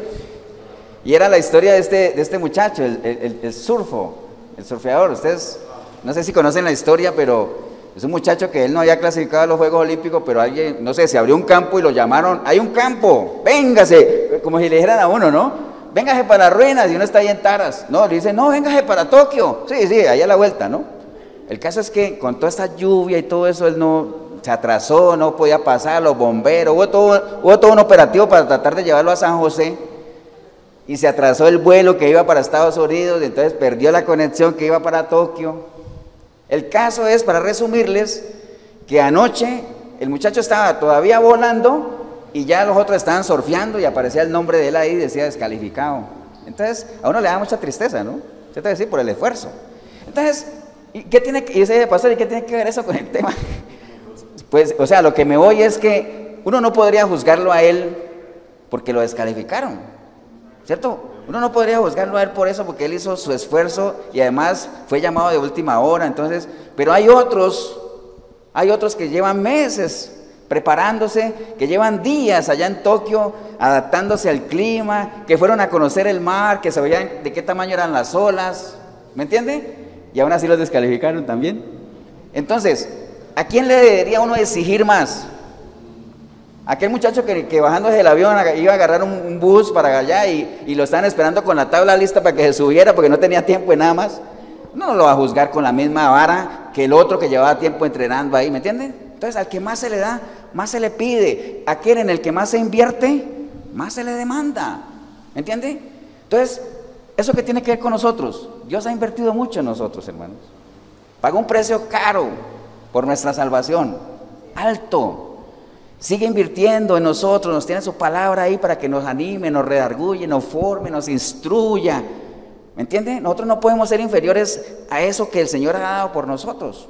Y era la historia de este, este muchacho, el, el, surfo, el surfeador. Ustedes no sé si conocen la historia, pero es un muchacho que él no había clasificado a los Juegos Olímpicos, pero alguien, no sé, se abrió un campo y lo llamaron, hay un campo, véngase, como si le dijeran a uno, ¿no? Véngase para ruinas y uno está ahí en Taras. No, le dice, no, véngase para Tokio. Sí, sí, ahí a la vuelta, ¿no? El caso es que con toda esta lluvia y todo eso, él no se atrasó, no podía pasar, los bomberos, hubo todo, hubo todo un operativo para tratar de llevarlo a San José y se atrasó el vuelo que iba para Estados Unidos, y entonces perdió la conexión que iba para Tokio. El caso es, para resumirles, que anoche el muchacho estaba todavía volando y ya los otros estaban surfeando y aparecía el nombre de él ahí y decía descalificado. Entonces, a uno le da mucha tristeza, ¿no? Se te decir por el esfuerzo. Entonces, ¿y qué tiene que, pastor, ¿y qué tiene que ver eso con el tema? Pues, o sea, lo que me voy es que uno no podría juzgarlo a él porque lo descalificaron, ¿cierto? Uno no podría juzgarlo a él por eso, porque él hizo su esfuerzo y además fue llamado de última hora. Entonces, pero hay otros, hay otros que llevan meses preparándose, que llevan días allá en Tokio adaptándose al clima, que fueron a conocer el mar, que sabían de qué tamaño eran las olas, ¿me entiende? Y aún así los descalificaron también. Entonces, ¿a quién le debería uno exigir más? Aquel muchacho que, que bajándose del avión iba a agarrar un, bus para allá y, lo estaban esperando con la tabla lista para que se subiera porque no tenía tiempo y nada más. No lo va a juzgar con la misma vara que el otro que llevaba tiempo entrenando ahí, ¿me entiende? Entonces, al que más se le da, más se le pide. Aquel en el que más se invierte, más se le demanda. ¿Me entiende? Entonces, ¿eso que tiene que ver con nosotros? Dios ha invertido mucho en nosotros, hermanos. Pagó un precio caro por nuestra salvación, alto. Sigue invirtiendo en nosotros, nos tiene su palabra ahí para que nos anime, nos redarguye, nos forme, nos instruya. ¿Me entiende? Nosotros no podemos ser inferiores a eso que el Señor ha dado por nosotros.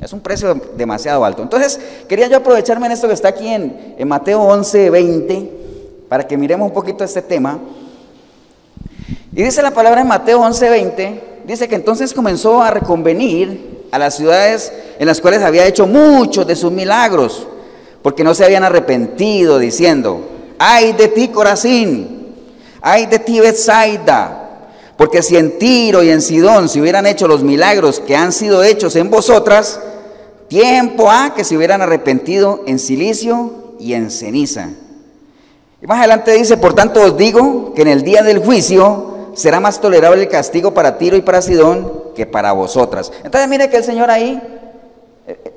Es un precio demasiado alto. Entonces, quería yo aprovecharme en esto que está aquí en, Mateo 11, 20, para que miremos un poquito este tema. Y dice la palabra en Mateo 11, 20, dice que entonces comenzó a reconvenir a las ciudades en las cuales había hecho muchos de sus milagros porque no se habían arrepentido, diciendo, ay de ti Corazín, ay de ti Bethsaida, porque si en Tiro y en Sidón se hubieran hecho los milagros que han sido hechos en vosotras, tiempo ha que se hubieran arrepentido en silicio y en ceniza. Y más adelante dice, por tanto os digo que en el día del juicio será más tolerable el castigo para Tiro y para Sidón que para vosotras. Entonces mire que el Señor ahí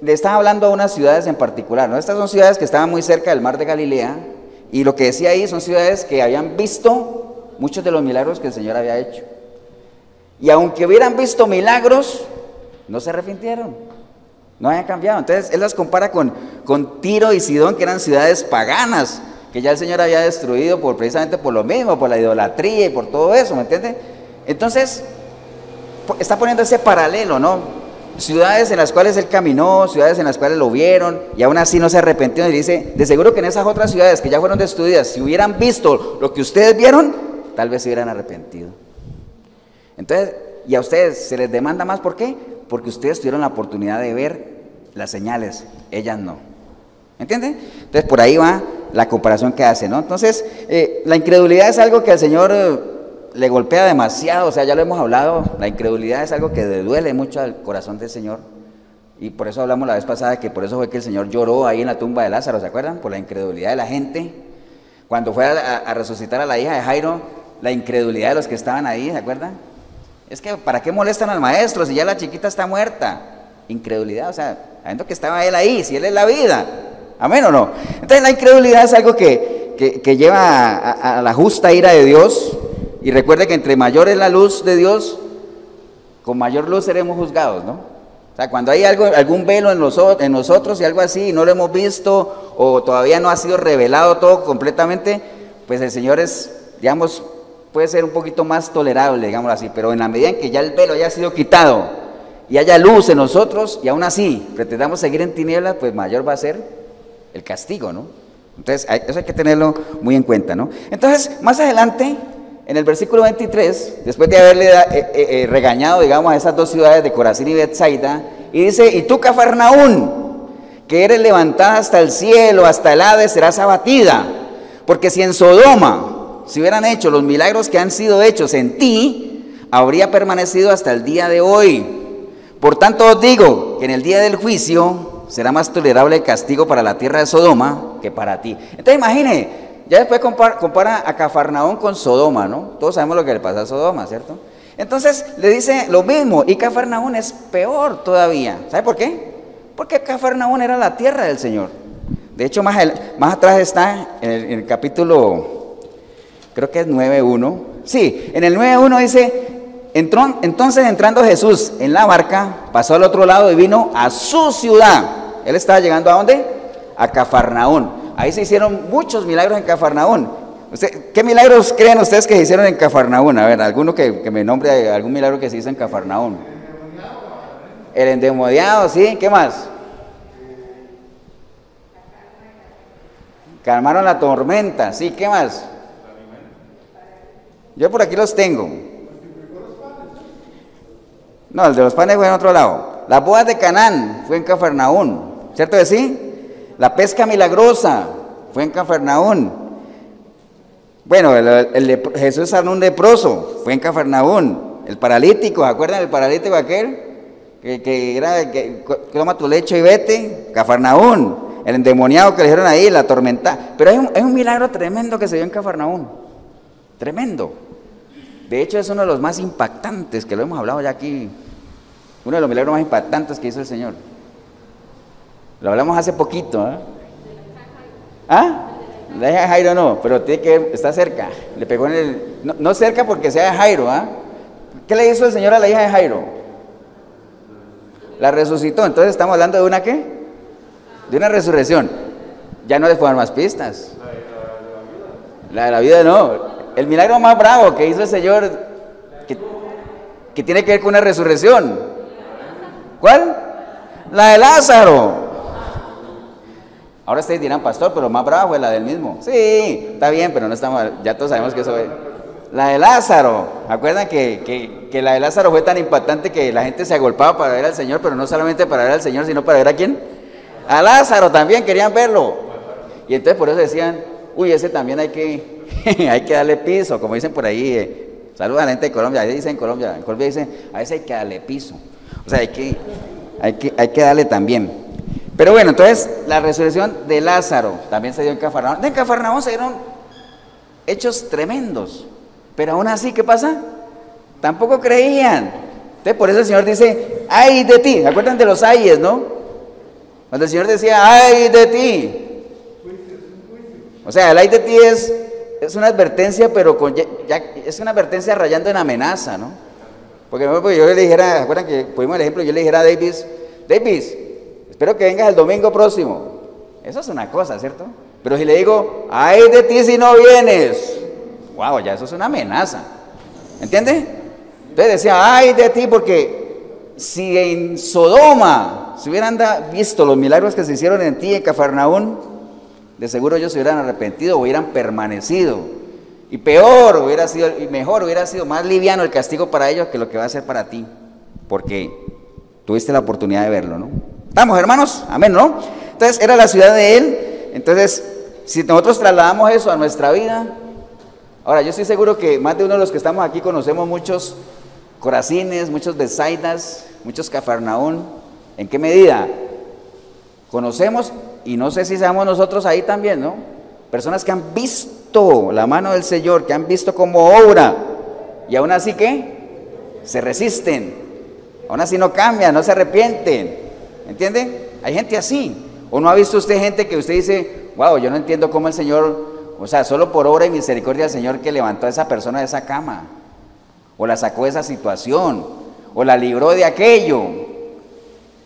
le estaba hablando a unas ciudades en particular, ¿no? Estas son ciudades que estaban muy cerca del mar de Galilea y lo que decía ahí son ciudades que habían visto muchos de los milagros que el Señor había hecho. Y aunque hubieran visto milagros, no se arrepintieron, no habían cambiado. Entonces él las compara con, con Tiro y Sidón, que eran ciudades paganas, que ya el Señor había destruido por, precisamente por lo mismo, por la idolatría y por todo eso, ¿me entiende? Entonces, está poniendo ese paralelo, ¿no? ciudades en las cuales él caminó, ciudades en las cuales lo vieron y aún así no se arrepintió y dice, de seguro que en esas otras ciudades que ya fueron destruidas, si hubieran visto lo que ustedes vieron, tal vez se hubieran arrepentido. Entonces, y a ustedes se les demanda más, ¿por qué? Porque ustedes tuvieron la oportunidad de ver las señales, ellas no. ¿Entiende? Entonces, por ahí va la comparación que hace, ¿no? Entonces, eh, la incredulidad es algo que al Señor... Eh, le golpea demasiado, o sea, ya lo hemos hablado, la incredulidad es algo que le duele mucho al corazón del Señor. Y por eso hablamos la vez pasada que por eso fue que el Señor lloró ahí en la tumba de Lázaro, ¿se acuerdan? Por la incredulidad de la gente. Cuando fue a, resucitar a la hija de Jairo, la incredulidad de los que estaban ahí, ¿se acuerdan? Es que, ¿para qué molestan al maestro si ya la chiquita está muerta? incredulidad, o sea, sabiendo que estaba él ahí, si él es la vida. Amén o no. Entonces la incredulidad es algo que, que, lleva a, la justa ira de Dios. Y recuerde que entre mayor es la luz de Dios, con mayor luz seremos juzgados, ¿no? O sea, cuando hay algo, algún velo en, los, en nosotros y algo así, y no lo hemos visto, o todavía no ha sido revelado todo completamente, pues el Señor es, digamos, puede ser un poquito más tolerable, digámoslo así, pero en la medida en que ya el velo haya sido quitado y haya luz en nosotros, y aún así pretendamos seguir en tinieblas, pues mayor va a ser el castigo, ¿no? Entonces, eso hay que tenerlo muy en cuenta, ¿no? Entonces, más adelante, en el versículo 23, después de haberle eh, eh, eh, regañado, digamos, a esas dos ciudades de Corazín y Bethsaida, y dice, y tú, Cafarnaún, que eres levantada hasta el cielo, hasta el Hades, serás abatida, porque si en Sodoma si hubieran hecho los milagros que han sido hechos en ti, habría permanecido hasta el día de hoy. Por tanto os digo que en el día del juicio será más tolerable el castigo para la tierra de Sodoma que para ti. Entonces imagine, ya después compara, a Cafarnaón con Sodoma, ¿no? Todos sabemos lo que le pasa a Sodoma, ¿cierto? Entonces le dice lo mismo, y Cafarnaún es peor todavía. ¿Sabe por qué? Porque Cafarnaún era la tierra del Señor. De hecho, más, más atrás está en el capítulo creo que es 9.1. Sí, en el 9.1 dice, entonces entrando Jesús en la barca, pasó al otro lado y vino a su ciudad. Él estaba llegando a dónde? A Cafarnaún. Ahí se hicieron muchos milagros en Cafarnaún. ¿Qué milagros creen ustedes que se hicieron en Cafarnaún? A ver, alguno que, me nombre algún milagro que se hizo en Cafarnaún. El endemoniado, sí. ¿Qué más? Calmaron la tormenta, sí. ¿Qué más? Yo por aquí los tengo. No, el de los panes fue en otro lado. La boda de Canaán fue en Cafarnaún, ¿cierto que sí? La pesca milagrosa fue en Cafarnaún. Bueno, el, Jesús sanó un leproso, fue en Cafarnaún. El paralítico, ¿se acuerdan del paralítico aquel? Que, era, que, toma tu lecho y vete, Cafarnaún. El endemoniado que le dijeron ahí, la tormenta. Pero es un, un milagro tremendo que se dio en Cafarnaún. Tremendo. De hecho, es uno de los más impactantes, que lo hemos hablado ya aquí, uno de los milagros más impactantes que hizo el Señor. Lo hablamos hace poquito. ¿eh? ¿Ah? La hija de Jairo no, pero tiene que está cerca. Le pegó en el. No, cerca porque sea de Jairo, ¿ah? ¿Qué le hizo el Señor a la hija de Jairo? La resucitó. Entonces estamos hablando de una qué? De una resurrección. Ya no les puedo dar más pistas. La de la vida no. El milagro más bravo que hizo el Señor, que, tiene que ver con una resurrección. ¿Cuál? La de Lázaro. Ahora ustedes dirán, pastor, pero más bravo es la del mismo. Sí, está bien, pero no estamos, ya todos sabemos que eso es. La de Lázaro. ¿Acuerdan que, que, la de Lázaro fue tan impactante que la gente se agolpaba para ver al Señor, pero no solamente para ver al Señor, sino para ver a quién? A Lázaro también querían verlo. Y entonces por eso decían, uy, ese también hay que [laughs] hay que darle piso, como dicen por ahí. Eh, a la gente de Colombia, ahí dicen en Colombia, en Colombia dicen, a veces hay que darle piso. O sea, hay que, hay que, hay que darle también. Pero bueno, entonces la resurrección de Lázaro también se dio en Cafarnaúm. En Cafarnaúm se dieron hechos tremendos. Pero aún así, ¿qué pasa? Tampoco creían. Entonces, por eso el Señor dice, ay de ti. ¿Se acuerdan de los ayes, no? Cuando el Señor decía, ay de ti. O sea, el ay de ti es es una advertencia, pero con, ya, es una advertencia rayando en amenaza, ¿no? Porque yo le dijera, ¿acuerdan que pudimos el ejemplo? Yo le dijera a Davis, Davis, espero que vengas el domingo próximo. Eso es una cosa, ¿cierto? Pero si le digo, ay de ti si no vienes, wow, ya eso es una amenaza. ¿Entiende? Entonces decía, ay de ti, porque si en Sodoma se hubieran visto los milagros que se hicieron en ti, en Cafarnaún, de seguro ellos se hubieran arrepentido, hubieran permanecido. Y peor hubiera sido, y mejor hubiera sido más liviano el castigo para ellos que lo que va a ser para ti. Porque tuviste la oportunidad de verlo, ¿no? ¿Estamos, hermanos? Amén, ¿no? Entonces, era la ciudad de él. Entonces, si nosotros trasladamos eso a nuestra vida, ahora yo estoy seguro que más de uno de los que estamos aquí conocemos muchos Corazines, muchos Besaidas, muchos Cafarnaún. ¿En qué medida? Conocemos y no sé si seamos nosotros ahí también, ¿no? Personas que han visto la mano del Señor, que han visto como obra, y aún así que se resisten. Aún así no cambian, no se arrepienten. ¿Entiende? Hay gente así. ¿O no ha visto usted gente que usted dice, wow, yo no entiendo cómo el Señor, o sea, solo por obra y misericordia del Señor que levantó a esa persona de esa cama, o la sacó de esa situación, o la libró de aquello?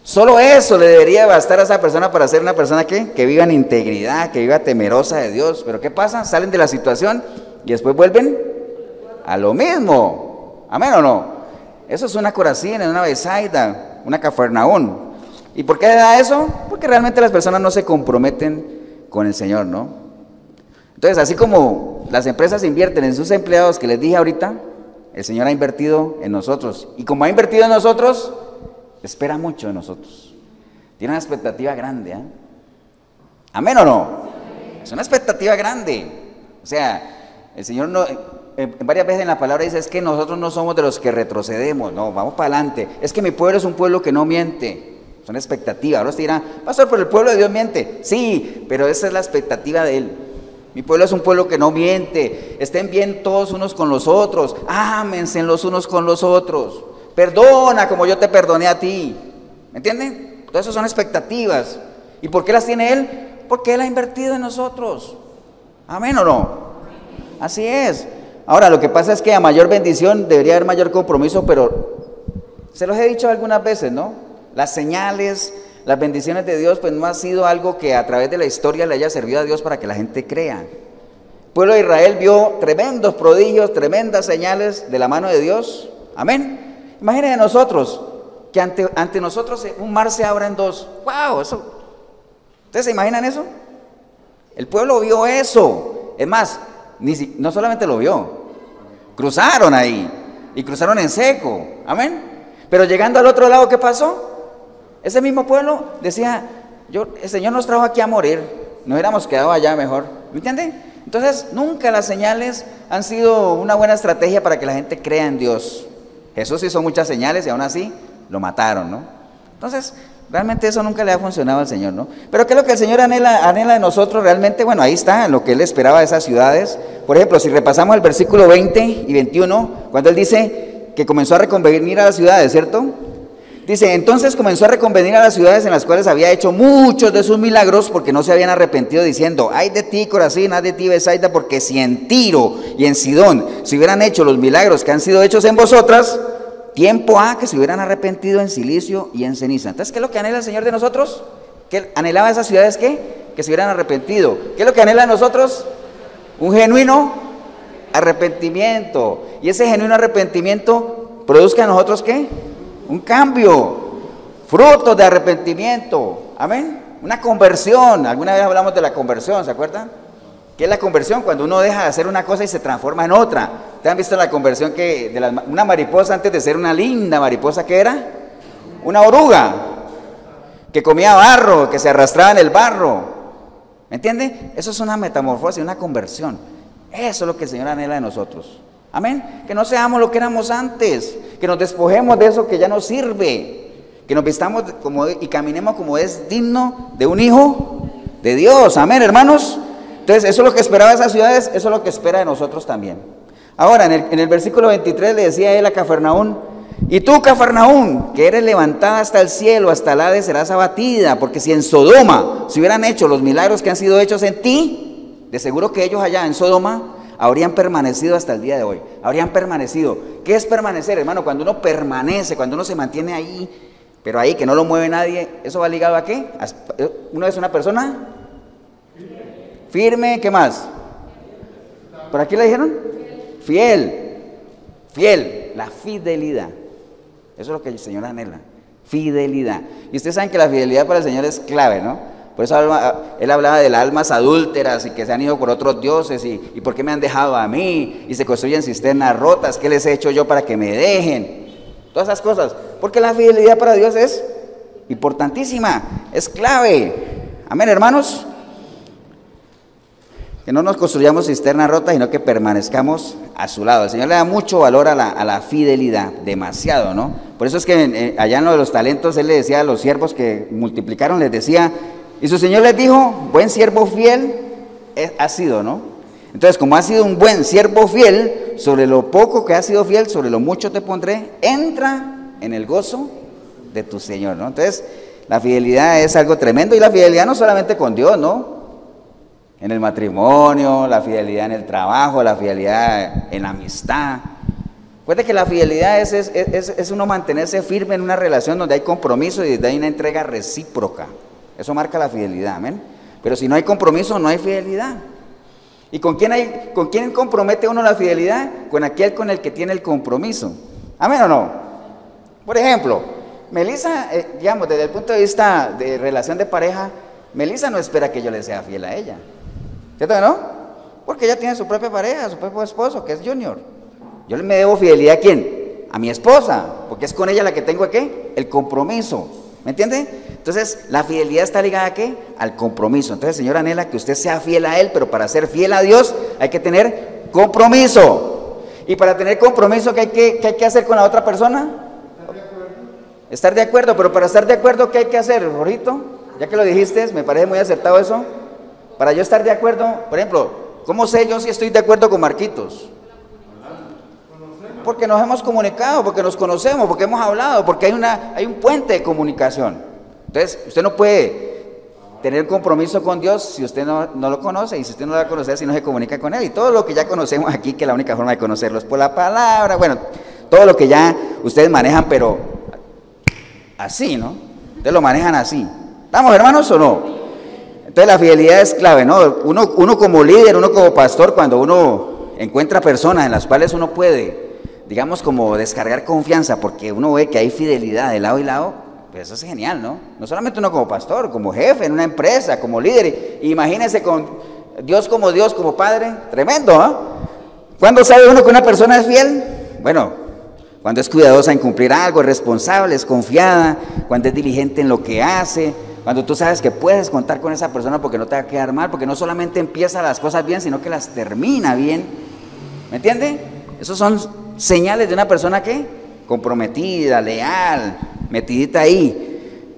Solo eso le debería bastar a esa persona para ser una persona que, viva en integridad, que viva temerosa de Dios. Pero ¿qué pasa? Salen de la situación y después vuelven a lo mismo. Amén o no. Eso es una Corazín, una Besaida, una Cafarnaún. ¿Y por qué da eso? Porque realmente las personas no se comprometen con el Señor, ¿no? Entonces, así como las empresas invierten en sus empleados, que les dije ahorita, el Señor ha invertido en nosotros. Y como ha invertido en nosotros, espera mucho de nosotros. Tiene una expectativa grande. ¿eh? ¿Amén o no? Es una expectativa grande. O sea, el Señor no, en varias veces en la palabra dice, es que nosotros no somos de los que retrocedemos, no, vamos para adelante. Es que mi pueblo es un pueblo que no miente. Son expectativas. Ahora usted dirá, pastor, pero el pueblo de Dios miente. Sí, pero esa es la expectativa de Él. Mi pueblo es un pueblo que no miente. Estén bien todos unos con los otros. Ámense los unos con los otros. Perdona como yo te perdoné a ti. ¿Me entienden? Todas esas son expectativas. ¿Y por qué las tiene Él? Porque Él ha invertido en nosotros. Amén o no. Así es. Ahora, lo que pasa es que a mayor bendición debería haber mayor compromiso, pero se los he dicho algunas veces, ¿no? Las señales, las bendiciones de Dios, pues no ha sido algo que a través de la historia le haya servido a Dios para que la gente crea. El pueblo de Israel vio tremendos prodigios, tremendas señales de la mano de Dios. Amén. Imagínense nosotros, que ante, ante nosotros un mar se abra en dos. ¡Wow! Eso. ¿Ustedes se imaginan eso? El pueblo vio eso. Es más, ni no solamente lo vio, cruzaron ahí y cruzaron en seco. Amén. Pero llegando al otro lado, ¿qué pasó? Ese mismo pueblo decía, yo, el Señor nos trajo aquí a morir, nos hubiéramos quedado allá mejor. ¿Me entiende? Entonces, nunca las señales han sido una buena estrategia para que la gente crea en Dios. Jesús hizo muchas señales y aún así lo mataron, ¿no? Entonces, realmente eso nunca le ha funcionado al Señor, ¿no? Pero ¿qué es lo que el Señor anhela, anhela de nosotros realmente? Bueno, ahí está lo que Él esperaba de esas ciudades. Por ejemplo, si repasamos el versículo 20 y 21, cuando Él dice que comenzó a reconvenir a las ciudades, ¿cierto? Dice, entonces comenzó a reconvenir a las ciudades en las cuales había hecho muchos de sus milagros porque no se habían arrepentido diciendo, ay de ti Corazín, ay de ti Besaida, porque si en Tiro y en Sidón se hubieran hecho los milagros que han sido hechos en vosotras, tiempo ha que se hubieran arrepentido en silicio y en ceniza. Entonces, ¿qué es lo que anhela el Señor de nosotros? ¿Qué anhelaba esas ciudades qué? Que se hubieran arrepentido. ¿Qué es lo que anhela a nosotros? Un genuino arrepentimiento. Y ese genuino arrepentimiento produzca a nosotros qué? Un cambio, fruto de arrepentimiento, amén, una conversión. Alguna vez hablamos de la conversión, ¿se acuerdan? ¿Qué es la conversión? Cuando uno deja de hacer una cosa y se transforma en otra. ¿Te han visto la conversión que de una mariposa antes de ser una linda mariposa que era? Una oruga que comía barro, que se arrastraba en el barro. ¿Me entiende? Eso es una metamorfosis, una conversión. Eso es lo que el Señor anhela de nosotros. Amén. Que no seamos lo que éramos antes, que nos despojemos de eso que ya no sirve, que nos vistamos como, y caminemos como es digno de un hijo de Dios. Amén, hermanos. Entonces, eso es lo que esperaba esas ciudades, eso es lo que espera de nosotros también. Ahora, en el, en el versículo 23 le decía él a Cafarnaún, y tú, Cafarnaún, que eres levantada hasta el cielo, hasta el Hades, serás abatida, porque si en Sodoma se hubieran hecho los milagros que han sido hechos en ti, de seguro que ellos allá en Sodoma habrían permanecido hasta el día de hoy. Habrían permanecido. ¿Qué es permanecer, hermano? Cuando uno permanece, cuando uno se mantiene ahí, pero ahí que no lo mueve nadie, ¿eso va ligado a qué? ¿Uno es una persona? Firme, ¿qué más? ¿Por aquí le dijeron? Fiel. Fiel, la fidelidad. Eso es lo que el Señor anhela. Fidelidad. Y ustedes saben que la fidelidad para el Señor es clave, ¿no? Por eso él hablaba de las almas adúlteras y que se han ido por otros dioses y, y por qué me han dejado a mí y se construyen cisternas rotas, ¿qué les he hecho yo para que me dejen? Todas esas cosas. Porque la fidelidad para Dios es importantísima, es clave. Amén, hermanos. Que no nos construyamos cisternas rotas, sino que permanezcamos a su lado. El Señor le da mucho valor a la, fidelidad, demasiado, ¿no? Por eso es que allá en lo de los talentos, Él le decía a los siervos que multiplicaron, les decía, y su Señor les dijo, buen siervo fiel ha sido, ¿no? Entonces, como ha sido un buen siervo fiel, sobre lo poco que ha sido fiel, sobre lo mucho te pondré, entra en el gozo de tu Señor, ¿no? Entonces, la fidelidad es algo tremendo y la fidelidad no solamente con Dios, ¿no? En el matrimonio, la fidelidad en el trabajo, la fidelidad en la amistad. Recuerde que la fidelidad es, es, es, uno mantenerse firme en una relación donde hay compromiso y donde hay una entrega recíproca. Eso marca la fidelidad, amén. Pero si no hay compromiso, no hay fidelidad. ¿Y con quién, hay, con quién compromete uno la fidelidad? Con aquel con el que tiene el compromiso. ¿Amén o no? Por ejemplo, Melissa, eh, digamos, desde el punto de vista de relación de pareja, Melissa no espera que yo le sea fiel a ella. ¿Cierto o no? Porque ella tiene su propia pareja, su propio esposo, que es Junior. Yo me debo fidelidad a quién? A mi esposa, porque es con ella la que tengo ¿qué? El compromiso. ¿Me entiende? Entonces, la fidelidad está ligada a qué? Al compromiso. Entonces, Señor anhela que usted sea fiel a Él, pero para ser fiel a Dios hay que tener compromiso. Y para tener compromiso, ¿qué hay que, hay que hacer con la otra persona? Estar de acuerdo, pero para estar de acuerdo, ¿qué hay que hacer, Rorito? Ya que lo dijiste, me parece muy acertado eso. Para yo estar de acuerdo, por ejemplo, ¿cómo sé yo si estoy de acuerdo con Marquitos? Porque nos hemos comunicado, porque nos conocemos, porque hemos hablado, porque hay, una, hay un puente de comunicación. Entonces, usted no puede tener compromiso con Dios si usted no, lo conoce y si usted no lo va a conocer si no se comunica con Él. Y todo lo que ya conocemos aquí, que la única forma de conocerlo es por la palabra, bueno, todo lo que ya ustedes manejan, pero así, ¿no? Ustedes lo manejan así. ¿Estamos hermanos o no? Entonces la fidelidad es clave, ¿no? Uno, uno como líder, uno como pastor, cuando uno encuentra personas en las cuales uno puede, digamos, como descargar confianza, porque uno ve que hay fidelidad de lado y lado, pues eso es genial, ¿no? No solamente uno como pastor, como jefe en una empresa, como líder. Imagínese con Dios como Dios, como Padre. Tremendo, ¿ah? ¿Cuándo sabe uno que una persona es fiel? Bueno, cuando es cuidadosa en cumplir algo, es responsable, es confiada, cuando es diligente en lo que hace, cuando tú sabes que puedes contar con esa persona porque no te va a quedar mal, porque no solamente empieza las cosas bien, sino que las termina bien. ¿Me entiende? Esos son señales de una persona que comprometida, leal, metidita ahí.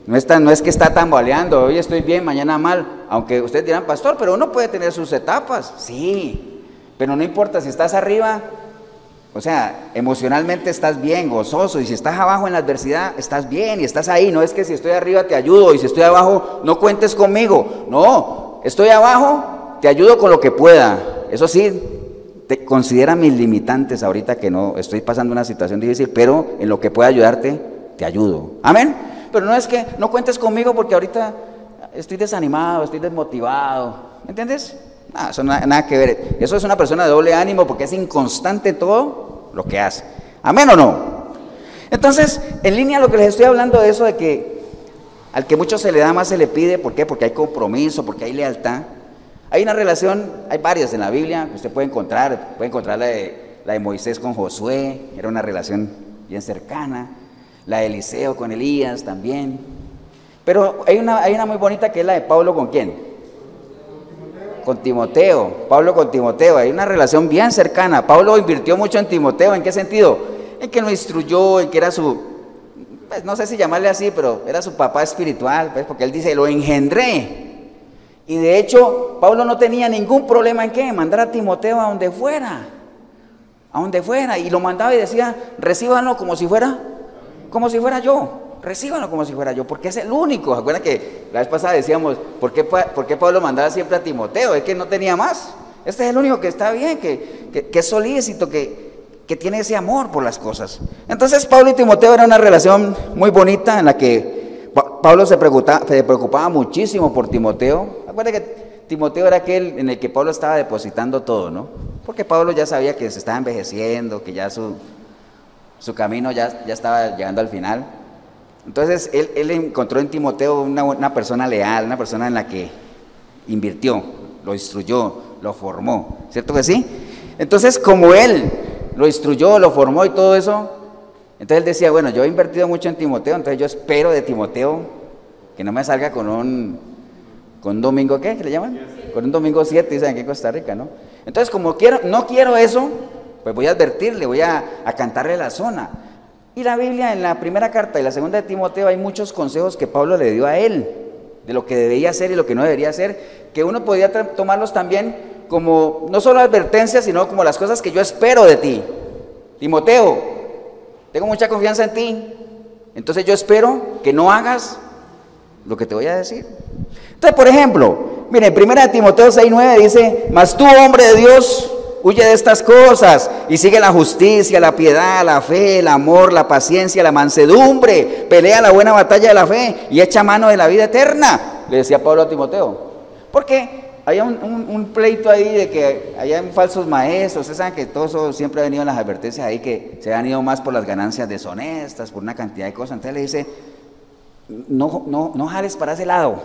No, está, no es que está tambaleando, hoy estoy bien, mañana mal. Aunque ustedes dirán, pastor, pero uno puede tener sus etapas. Sí, pero no importa si estás arriba, o sea, emocionalmente estás bien, gozoso. Y si estás abajo en la adversidad, estás bien y estás ahí. No es que si estoy arriba te ayudo y si estoy abajo no cuentes conmigo. No, estoy abajo, te ayudo con lo que pueda. Eso sí, te considera mis limitantes ahorita que no estoy pasando una situación difícil, pero en lo que pueda ayudarte, te ayudo. Amén. Pero no es que no cuentes conmigo porque ahorita estoy desanimado, estoy desmotivado. ¿Me entiendes? eso nada, que ver. Eso es una persona de doble ánimo porque es inconstante todo lo que hace. Amén o no. Entonces, en línea lo que les estoy hablando de eso de que al que mucho se le da más se le pide, ¿por qué? Porque hay compromiso, porque hay lealtad. Hay una relación, hay varias en la Biblia que usted puede encontrar, puede encontrar la de, la de Moisés con Josué, era una relación bien cercana la de Eliseo con Elías también. Pero hay una, hay una muy bonita que es la de Pablo con quién? Con Timoteo. Pablo con Timoteo. Hay una relación bien cercana. Pablo invirtió mucho en Timoteo. ¿En qué sentido? En que lo instruyó, en que era su, pues no sé si llamarle así, pero era su papá espiritual, pues, porque él dice, lo engendré. Y de hecho, Pablo no tenía ningún problema en qué, mandar a Timoteo a donde fuera, a donde fuera, y lo mandaba y decía, recíbanlo como si fuera como si fuera yo. Recíbanlo como si fuera yo, porque es el único. ¿Acuerdan que la vez pasada decíamos, ¿por qué, Pablo mandaba siempre a Timoteo? Es que no tenía más. Este es el único que está bien, que, es solícito, que, que tiene ese amor por las cosas. Entonces Pablo y Timoteo era una relación muy bonita en la que Pablo se preocupaba, se preocupaba muchísimo por Timoteo. Acuérdense que Timoteo era aquel en el que Pablo estaba depositando todo, ¿no? Porque Pablo ya sabía que se estaba envejeciendo, que ya su, su camino ya, ya estaba llegando al final. Entonces él, él encontró en Timoteo una, una, persona leal, una persona en la que invirtió, lo instruyó, lo formó, ¿cierto que sí? Entonces como él lo instruyó, lo formó y todo eso, entonces él decía, bueno, yo he invertido mucho en Timoteo, entonces yo espero de Timoteo que no me salga con un, con un domingo, ¿qué? ¿Qué le llaman? Con un domingo 7, dicen aquí en Costa Rica, ¿no? Entonces como quiero, no quiero eso, pues voy a advertirle, voy a, cantarle la zona. Y la Biblia en la primera carta y la segunda de Timoteo hay muchos consejos que Pablo le dio a él, de lo que debía hacer y lo que no debería hacer, que uno podía tomarlos también como no solo advertencias, sino como las cosas que yo espero de ti. Timoteo, tengo mucha confianza en ti, Entonces yo espero que no hagas lo que te voy a decir. Entonces, por ejemplo, miren, 1 Timoteo 6:9 dice, mas tú, hombre de Dios, huye de estas cosas y sigue la justicia, la piedad, la fe, el amor, la paciencia, la mansedumbre, pelea la buena batalla de la fe y echa mano de la vida eterna, le decía Pablo a Timoteo. Porque había un, pleito ahí de que hay falsos maestros, ustedes saben que todo eso siempre ha venido en las advertencias ahí, que se han ido más por las ganancias deshonestas, por una cantidad de cosas. Entonces le dice, no, no, no jales para ese lado.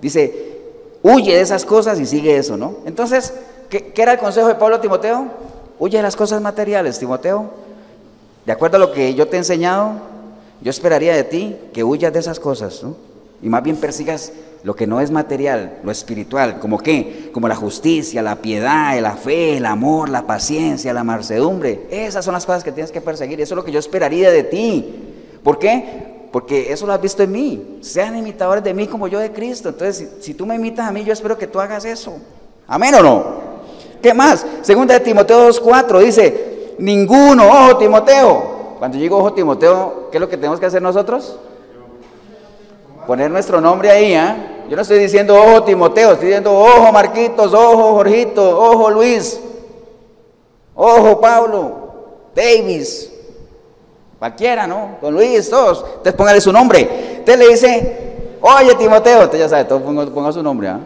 Dice, huye de esas cosas y sigue eso, ¿no? Entonces, ¿qué, era el consejo de Pablo a Timoteo? Huye de las cosas materiales, Timoteo. De acuerdo a lo que yo te he enseñado, yo esperaría de ti que huyas de esas cosas, ¿no? Y más bien persigas lo que no es material, lo espiritual, como qué, como la justicia, la piedad, la fe, el amor, la paciencia, la mansedumbre. Esas son las cosas que tienes que perseguir. Eso es lo que yo esperaría de ti. ¿Por qué? Porque eso lo has visto en mí. Sean imitadores de mí como yo de Cristo. Entonces, si, tú me imitas a mí, yo espero que tú hagas eso. Amén o no. ¿Qué más? Segunda de Timoteo 2.4 dice, ninguno, ojo Timoteo. Cuando yo digo ojo Timoteo, ¿qué es lo que tenemos que hacer nosotros? Poner nuestro nombre ahí, ¿ah? Yo no estoy diciendo ojo Timoteo, estoy diciendo ojo Marquitos, ojo Jorgito, ojo Luis, ojo Pablo, Davis, cualquiera, ¿no? Don Luis, todos. Entonces póngale su nombre. Usted le dice, oye Timoteo, usted ya sabe, todos ponga, su nombre, ¿ah?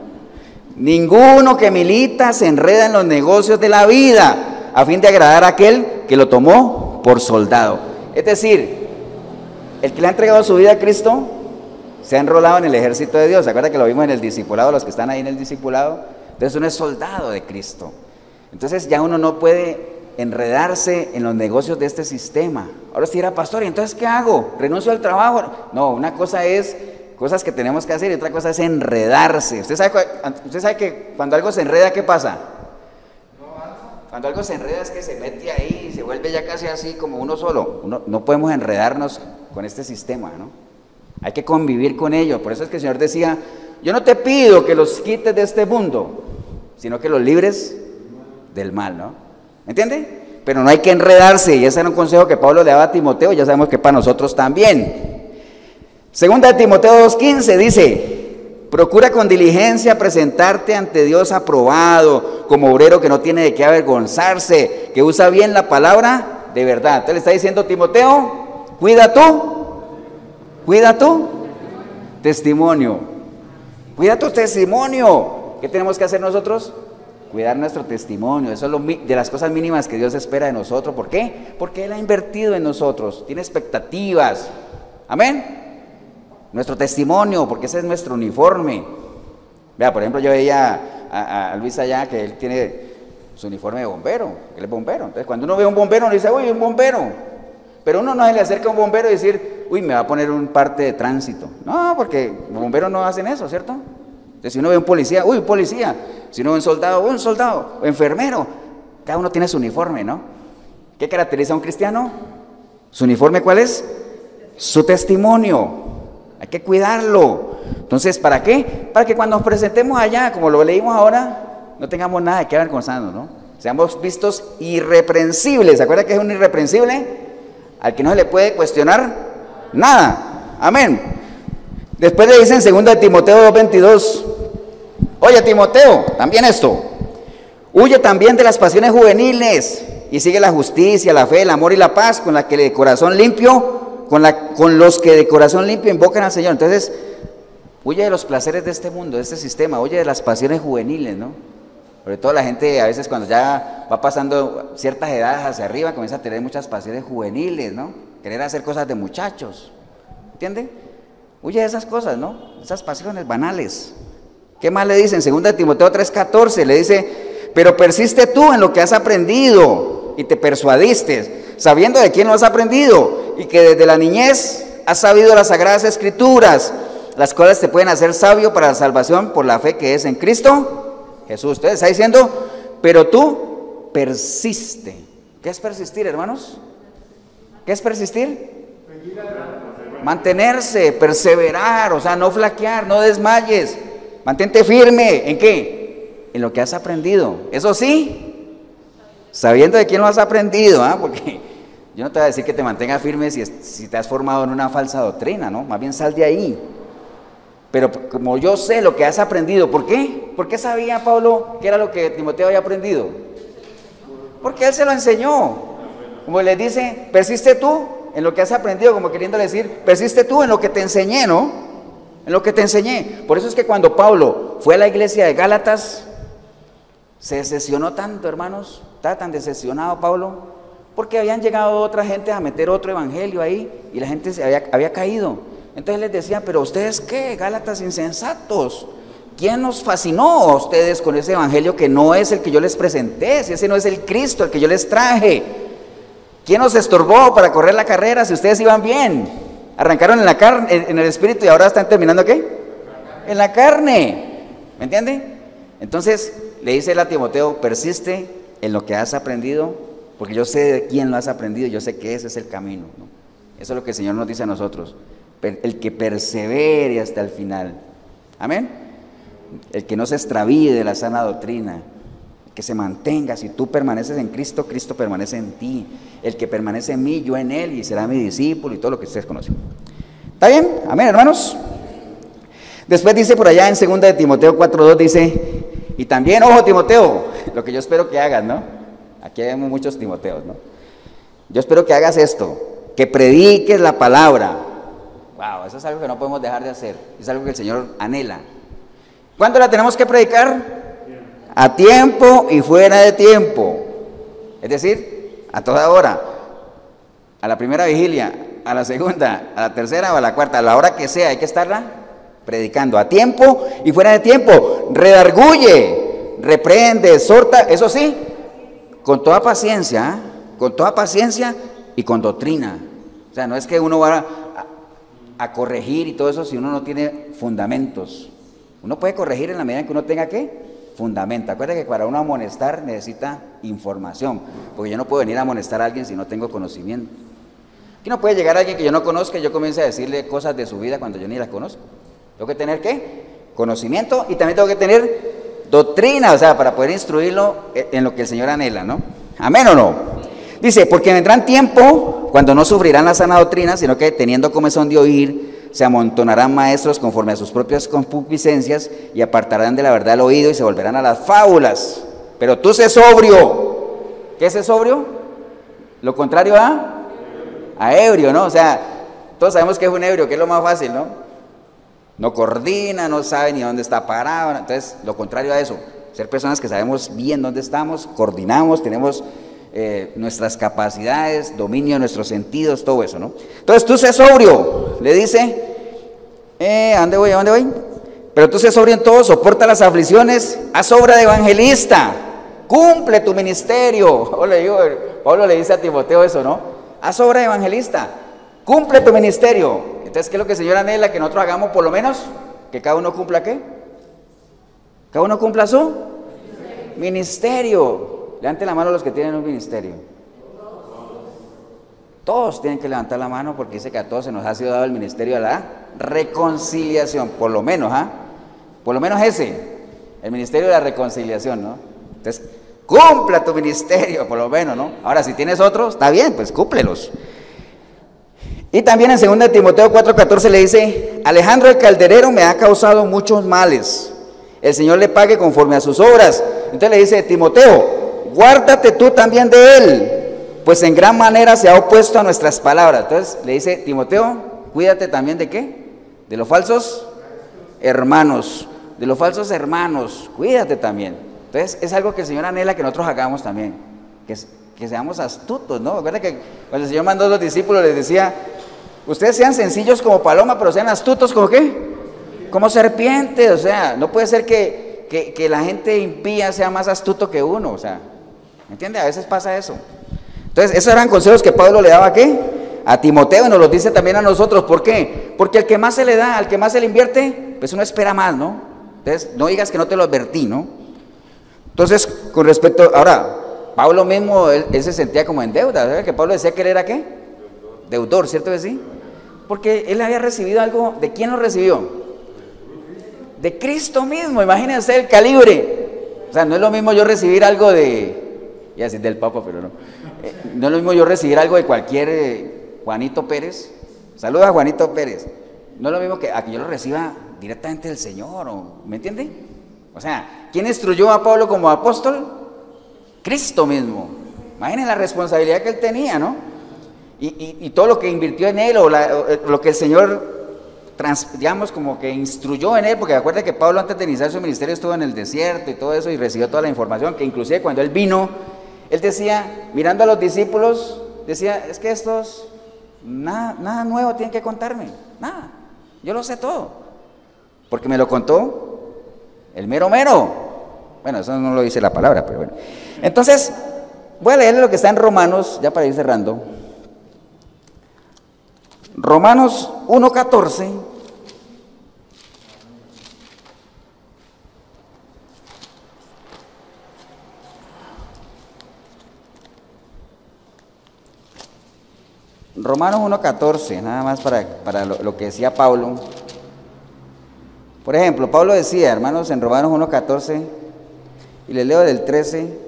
Ninguno que milita se enreda en los negocios de la vida a fin de agradar a aquel que lo tomó por soldado. Es decir, el que le ha entregado su vida a Cristo se ha enrolado en el ejército de Dios. ¿Se acuerda que lo vimos en el discipulado, los que están ahí en el discipulado? Entonces uno es soldado de Cristo. Entonces ya uno no puede enredarse en los negocios de este sistema. Ahora si era pastor, ¿y entonces qué hago? ¿Renuncio al trabajo? No, una cosa es cosas que tenemos que hacer y otra cosa es enredarse. ¿Usted sabe, usted sabe que cuando algo se enreda, ¿qué pasa? Cuando algo se enreda es que se mete ahí y se vuelve ya casi así como uno solo. no podemos enredarnos con este sistema, ¿no? Hay que convivir con ellos. Por eso es que el Señor decía, yo no te pido que los quites de este mundo, sino que los libres del mal, ¿no? ¿Entiende? Pero no hay que enredarse, y ese era un consejo que Pablo le daba a Timoteo, ya sabemos que para nosotros también. Segunda de Timoteo 2.15 dice, procura con diligencia presentarte ante Dios aprobado, como obrero que no tiene de qué avergonzarse, que usa bien la palabra de verdad. Entonces le está diciendo Timoteo, cuida tú Cuida tu testimonio. Cuida tu testimonio. ¿Qué tenemos que hacer nosotros? Cuidar nuestro testimonio. Eso es de las cosas mínimas que Dios espera de nosotros. ¿Por qué? Porque Él ha invertido en nosotros. Tiene expectativas. Amén. Nuestro testimonio, porque ese es nuestro uniforme. Vea, por ejemplo, yo veía a, Luis allá que él tiene su uniforme de bombero, él es bombero. Entonces, cuando uno ve a un bombero, uno dice, uy, un bombero. Pero uno no se le acerca a un bombero y decir, uy, me va a poner un parte de tránsito. No, porque los bomberos no hacen eso, ¿cierto? Entonces, si uno ve un policía, uy, policía. Si uno ve un soldado, uy, un soldado. O enfermero. Cada uno tiene su uniforme, ¿no? ¿Qué caracteriza a un cristiano? ¿Su uniforme cuál es? Su testimonio. Hay que cuidarlo. Entonces, ¿para qué? Para que cuando nos presentemos allá, como lo leímos ahora, no tengamos nada de qué avergonzarnos, ¿no? Seamos vistos irreprensibles. ¿Se acuerda que es un irreprensible? al que no se le puede cuestionar nada. Amén. Después le dicen en 2 Timoteo 2.22, oye Timoteo, también esto, huye también de las pasiones juveniles y sigue la justicia, la fe, el amor y la paz con la que de corazón limpio, con, los que de corazón limpio invocan al Señor. Entonces, huye de los placeres de este mundo, de este sistema, huye de las pasiones juveniles, ¿no? Sobre todo la gente a veces cuando ya va pasando ciertas edades hacia arriba comienza a tener muchas pasiones juveniles, ¿no? Querer hacer cosas de muchachos. ¿Entiende? Huye de esas cosas, ¿no? Esas pasiones banales. ¿Qué más le dicen? Segunda Timoteo 3:14 le dice, pero persiste tú en lo que has aprendido y te persuadiste, sabiendo de quién lo has aprendido y que desde la niñez has sabido las sagradas escrituras, las cuales te pueden hacer sabio para la salvación por la fe que es en Cristo Jesús. Usted está diciendo, pero tú persiste. ¿Qué es persistir, hermanos? ¿Qué es persistir? Mantenerse, perseverar, o sea, no flaquear, no desmayes. Mantente firme. ¿En qué? En lo que has aprendido. Eso sí, sabiendo de quién lo has aprendido, ¿ah? porque Yo no te voy a decir que te mantengas firme si, si te has formado en una falsa doctrina, ¿no? Más bien sal de ahí. Pero como yo sé lo que has aprendido, ¿por qué? ¿Por qué sabía Pablo que era lo que Timoteo había aprendido? Porque él se lo enseñó. Como le dice, persiste tú en lo que has aprendido, como queriendo decir, persiste tú en lo que te enseñé, ¿no? En lo que te enseñé. Por eso es que cuando Pablo fue a la iglesia de Gálatas, se decepcionó tanto, hermanos, está tan decepcionado Pablo, porque habían llegado otra gente a meter otro evangelio ahí y la gente se había, caído. Entonces les decía, pero ustedes qué, Gálatas insensatos. ¿Quién nos fascinó a ustedes con ese evangelio que no es el que yo les presenté? Si ese no es el Cristo, el que yo les traje. ¿Quién nos estorbó para correr la carrera si ustedes iban bien? Arrancaron en la carne, en el espíritu y ahora están terminando qué? En la carne. ¿Me entiende? Entonces le dice a Timoteo, persiste en lo que has aprendido, porque yo sé de quién lo has aprendido, yo sé que ese es el camino. Eso es lo que el Señor nos dice a nosotros el que persevere hasta el final. Amén. El que no se extravíe de la sana doctrina, que se mantenga. Si tú permaneces en Cristo, Cristo permanece en ti. El que permanece en mí, yo en él, y será mi discípulo y todo lo que ustedes conocen. ¿Está bien? Amén, hermanos. Después dice por allá en 2 de Timoteo 4.2, dice, y también, ojo Timoteo, lo que yo espero que hagas, ¿no? Aquí hay muchos Timoteos, ¿no? Yo espero que hagas esto, que prediques la palabra, Wow, eso es algo que no podemos dejar de hacer. Es algo que el Señor anhela. ¿Cuándo la tenemos que predicar? A tiempo y fuera de tiempo. Es decir, a toda hora. A la primera vigilia, a la segunda, a la tercera o a la cuarta, a la hora que sea, hay que estarla predicando. A tiempo y fuera de tiempo. Redarguye, reprende, exhorta, eso sí, con toda paciencia, ¿ah? con toda paciencia y con doctrina. O sea, no es que uno va a corregir y todo eso si uno no tiene fundamentos. Uno puede corregir en la medida en que uno tenga que fundamento. Acuérdate que para uno amonestar necesita información, porque yo no puedo venir a amonestar a alguien si no tengo conocimiento. Aquí no puede llegar alguien que yo no conozca y yo comience a decirle cosas de su vida cuando yo ni las conozco. Tengo que tener qué? Conocimiento y también tengo que tener doctrina, o sea, para poder instruirlo en lo que el Señor anhela, ¿no? Amén o no. Dice, porque vendrán tiempo cuando no sufrirán la sana doctrina, sino que teniendo comezón de oír, se amontonarán maestros conforme a sus propias concupiscencias y apartarán de la verdad el oído y se volverán a las fábulas. Pero tú sé sobrio. ¿Qué es sobrio? Lo contrario a a ebrio, ¿no? O sea, todos sabemos que es un ebrio, que es lo más fácil, ¿no? No coordina, no sabe ni dónde está parado. Entonces, lo contrario a eso, ser personas que sabemos bien dónde estamos, coordinamos, tenemos eh, nuestras capacidades, dominio de nuestros sentidos, todo eso, ¿no? Entonces tú sé sobrio, le dice, eh, ¿a dónde voy? ¿A dónde voy? Pero tú sé sobrio en todo, soporta las aflicciones, haz obra de evangelista, cumple tu ministerio. Pablo le dice a Timoteo eso, ¿no? Haz obra de evangelista, cumple tu ministerio. Entonces, ¿qué es lo que el Señor? Que nosotros hagamos por lo menos, que cada uno cumpla qué? Cada uno cumpla su ministerio. Levanten la mano los que tienen un ministerio. Todos tienen que levantar la mano porque dice que a todos se nos ha sido dado el ministerio de la reconciliación, por lo menos, ¿ah? Por lo menos ese, el ministerio de la reconciliación, ¿no? Entonces, cumpla tu ministerio, por lo menos, ¿no? Ahora, si tienes otros, está bien, pues cúmplelos. Y también en 2 Timoteo 4:14 le dice, Alejandro el calderero me ha causado muchos males. El Señor le pague conforme a sus obras. Entonces le dice, Timoteo, guárdate tú también de él, pues en gran manera se ha opuesto a nuestras palabras. Entonces le dice Timoteo, cuídate también de qué? De los falsos hermanos, de los falsos hermanos, cuídate también. Entonces es algo que el Señor anhela que nosotros hagamos también, que, que seamos astutos, ¿no? Recuerda que cuando el Señor mandó a los discípulos les decía, ustedes sean sencillos como paloma, pero sean astutos como qué? Como serpientes, o sea, no puede ser que, que, la gente impía sea más astuto que uno, o sea, ¿Me entiende? A veces pasa eso. Entonces, esos eran consejos que Pablo le daba a qué? A Timoteo y nos los dice también a nosotros. ¿Por qué? Porque al que más se le da, al que más se le invierte, pues uno espera más, ¿no? Entonces, no digas que no te lo advertí, ¿no? Entonces, con respecto, ahora, Pablo mismo, él, se sentía como en deuda, ¿verdad? Que Pablo decía que él era qué? Deudor, ¿cierto que sí? Porque él había recibido algo, ¿de quién lo recibió? De Cristo mismo, imagínense el calibre. O sea, no es lo mismo yo recibir algo de, Y decir del Papa, pero no. Eh, no es lo mismo yo recibir algo de cualquier eh, Juanito Pérez. Saluda a Juanito Pérez. No es lo mismo que a que yo lo reciba directamente del Señor, ¿me entiende? O sea, ¿quién instruyó a Pablo como apóstol? Cristo mismo. Imaginen la responsabilidad que él tenía, ¿no? Y, todo lo que invirtió en él, o, eh, lo que el Señor, digamos, como que instruyó en él, porque acuerda que Pablo antes de iniciar su ministerio estuvo en el desierto y todo eso y recibió toda la información, que inclusive cuando él vino, él decía, mirando a los discípulos, decía, es que estos, nada, nada nuevo tienen que contarme, nada, yo lo sé todo, porque me lo contó el mero mero. Bueno, eso no lo dice la palabra, pero bueno. Entonces, voy a leerle lo que está en Romanos, ya para ir cerrando. Romanos 1.14. Romanos 1.14, nada más para, lo, lo, que decía Pablo. Por ejemplo, Pablo decía, hermanos, en Romanos 1.14, y le leo del 13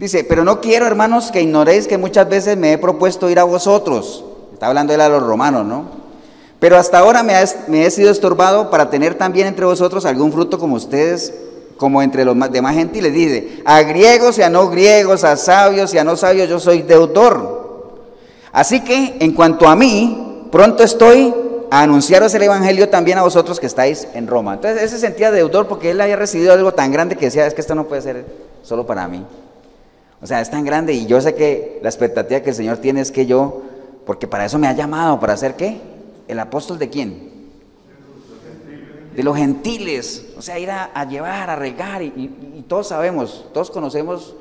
Dice, pero no quiero, hermanos, que ignoréis que muchas veces me he propuesto ir a vosotros. Está hablando él a los romanos, ¿no? Pero hasta ahora me, he sido estorbado para tener también entre vosotros algún fruto como ustedes, como entre los demás gentiles. Dice, a griegos y a no griegos, a sabios y a no sabios, yo soy deudor. Así que, en cuanto a mí, pronto estoy a anunciaros el Evangelio también a vosotros que estáis en Roma. Entonces, ese sentía deudor porque él había recibido algo tan grande que decía, es que esto no puede ser solo para mí. O sea, es tan grande y yo sé que la expectativa que el Señor tiene es que yo, porque para eso me ha llamado, para hacer qué? ¿El apóstol de quién? De los gentiles. O sea, ir a, llevar, a regar y, todos sabemos, todos conocemos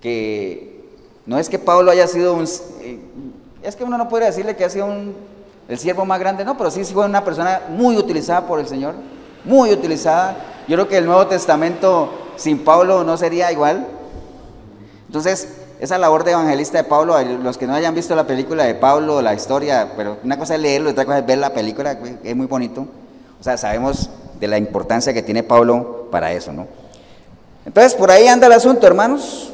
que no es que Pablo haya sido un... Eh, es que uno no puede decirle que ha sido un, el siervo más grande, no, pero sí fue una persona muy utilizada por el Señor, muy utilizada. Yo creo que el Nuevo Testamento sin Pablo no sería igual. Entonces, esa labor de evangelista de Pablo, los que no hayan visto la película de Pablo, la historia, pero una cosa es leerlo, otra cosa es ver la película, es muy bonito. O sea, sabemos de la importancia que tiene Pablo para eso, ¿no? Entonces, por ahí anda el asunto, hermanos.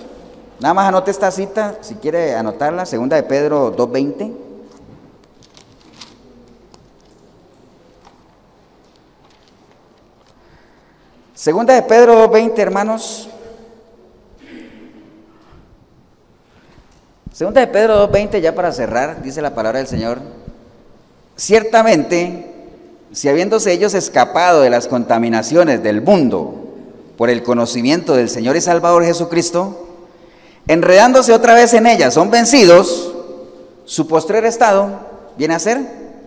Nada más anote esta cita, si quiere anotarla, segunda de Pedro 2.20. Segunda de Pedro 2.20, hermanos. Segunda de Pedro 2.20, ya para cerrar, dice la palabra del Señor, ciertamente, si habiéndose ellos escapado de las contaminaciones del mundo por el conocimiento del Señor y Salvador Jesucristo, enredándose otra vez en ellas, son vencidos, su postrer estado viene a ser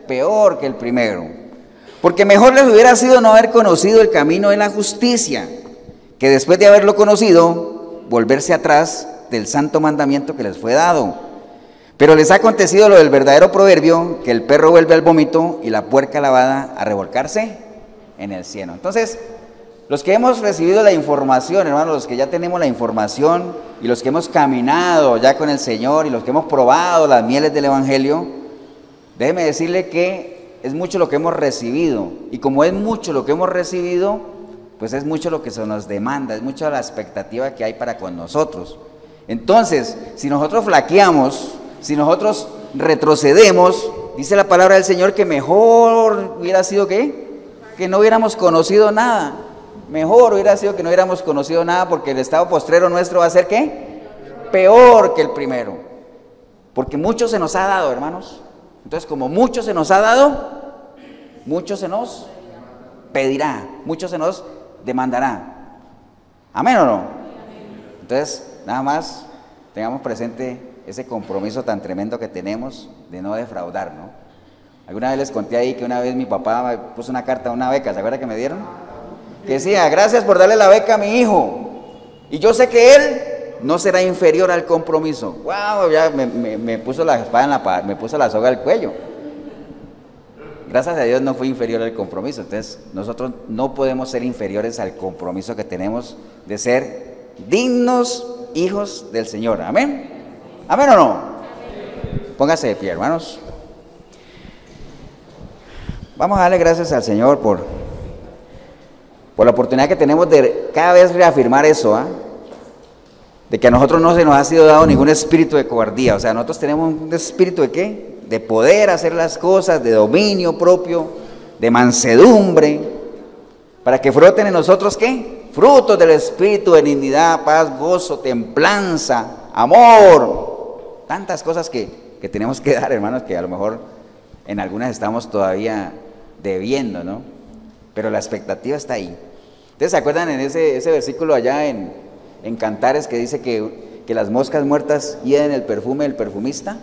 peor que el primero. Porque mejor les hubiera sido no haber conocido el camino de la justicia, que después de haberlo conocido, volverse atrás del santo mandamiento que les fue dado. Pero les ha acontecido lo del verdadero proverbio, que el perro vuelve al vómito y la puerca lavada a revolcarse en el cielo. Entonces, los que hemos recibido la información, hermanos, los que ya tenemos la información y los que hemos caminado ya con el Señor y los que hemos probado las mieles del Evangelio, déjeme decirle que es mucho lo que hemos recibido. Y como es mucho lo que hemos recibido, pues es mucho lo que se nos demanda, es mucha la expectativa que hay para con nosotros. Entonces, si nosotros flaqueamos, si nosotros retrocedemos, dice la palabra del Señor que mejor hubiera sido que que no hubiéramos conocido nada. Mejor hubiera sido que no hubiéramos conocido nada porque el estado postrero nuestro va a ser qué? Peor que el primero. Porque mucho se nos ha dado, hermanos. Entonces, como mucho se nos ha dado, mucho se nos pedirá, mucho se nos demandará. ¿Amén o no? Entonces, Nada más tengamos presente ese compromiso tan tremendo que tenemos de no defraudar, ¿no? Alguna vez les conté ahí que una vez mi papá me puso una carta a una beca, ¿se acuerda que me dieron? Que decía, gracias por darle la beca a mi hijo. Y yo sé que él no será inferior al compromiso. ¡Wow! Ya me, puso la espada en la me puso la soga al cuello. Gracias a Dios no fui inferior al compromiso. Entonces, nosotros no podemos ser inferiores al compromiso que tenemos de ser dignos hijos del Señor. Amén. Amén o no. Póngase de pie, hermanos. Vamos a darle gracias al Señor por, por la oportunidad que tenemos de cada vez reafirmar eso. ¿ah? de que a nosotros no se nos ha sido dado ningún espíritu de cobardía. O sea, nosotros tenemos un espíritu de qué? De poder hacer las cosas, de dominio propio, de mansedumbre, para que froten en nosotros qué? Frutos del espíritu, benignidad, paz, gozo, templanza, amor. Tantas cosas que, que tenemos que dar, hermanos, que a lo mejor en algunas estamos todavía debiendo, ¿no? Pero la expectativa está ahí. ¿Ustedes se acuerdan en ese, ese versículo allá en, en Cantares que dice que, que las moscas muertas hieden el perfume del perfumista?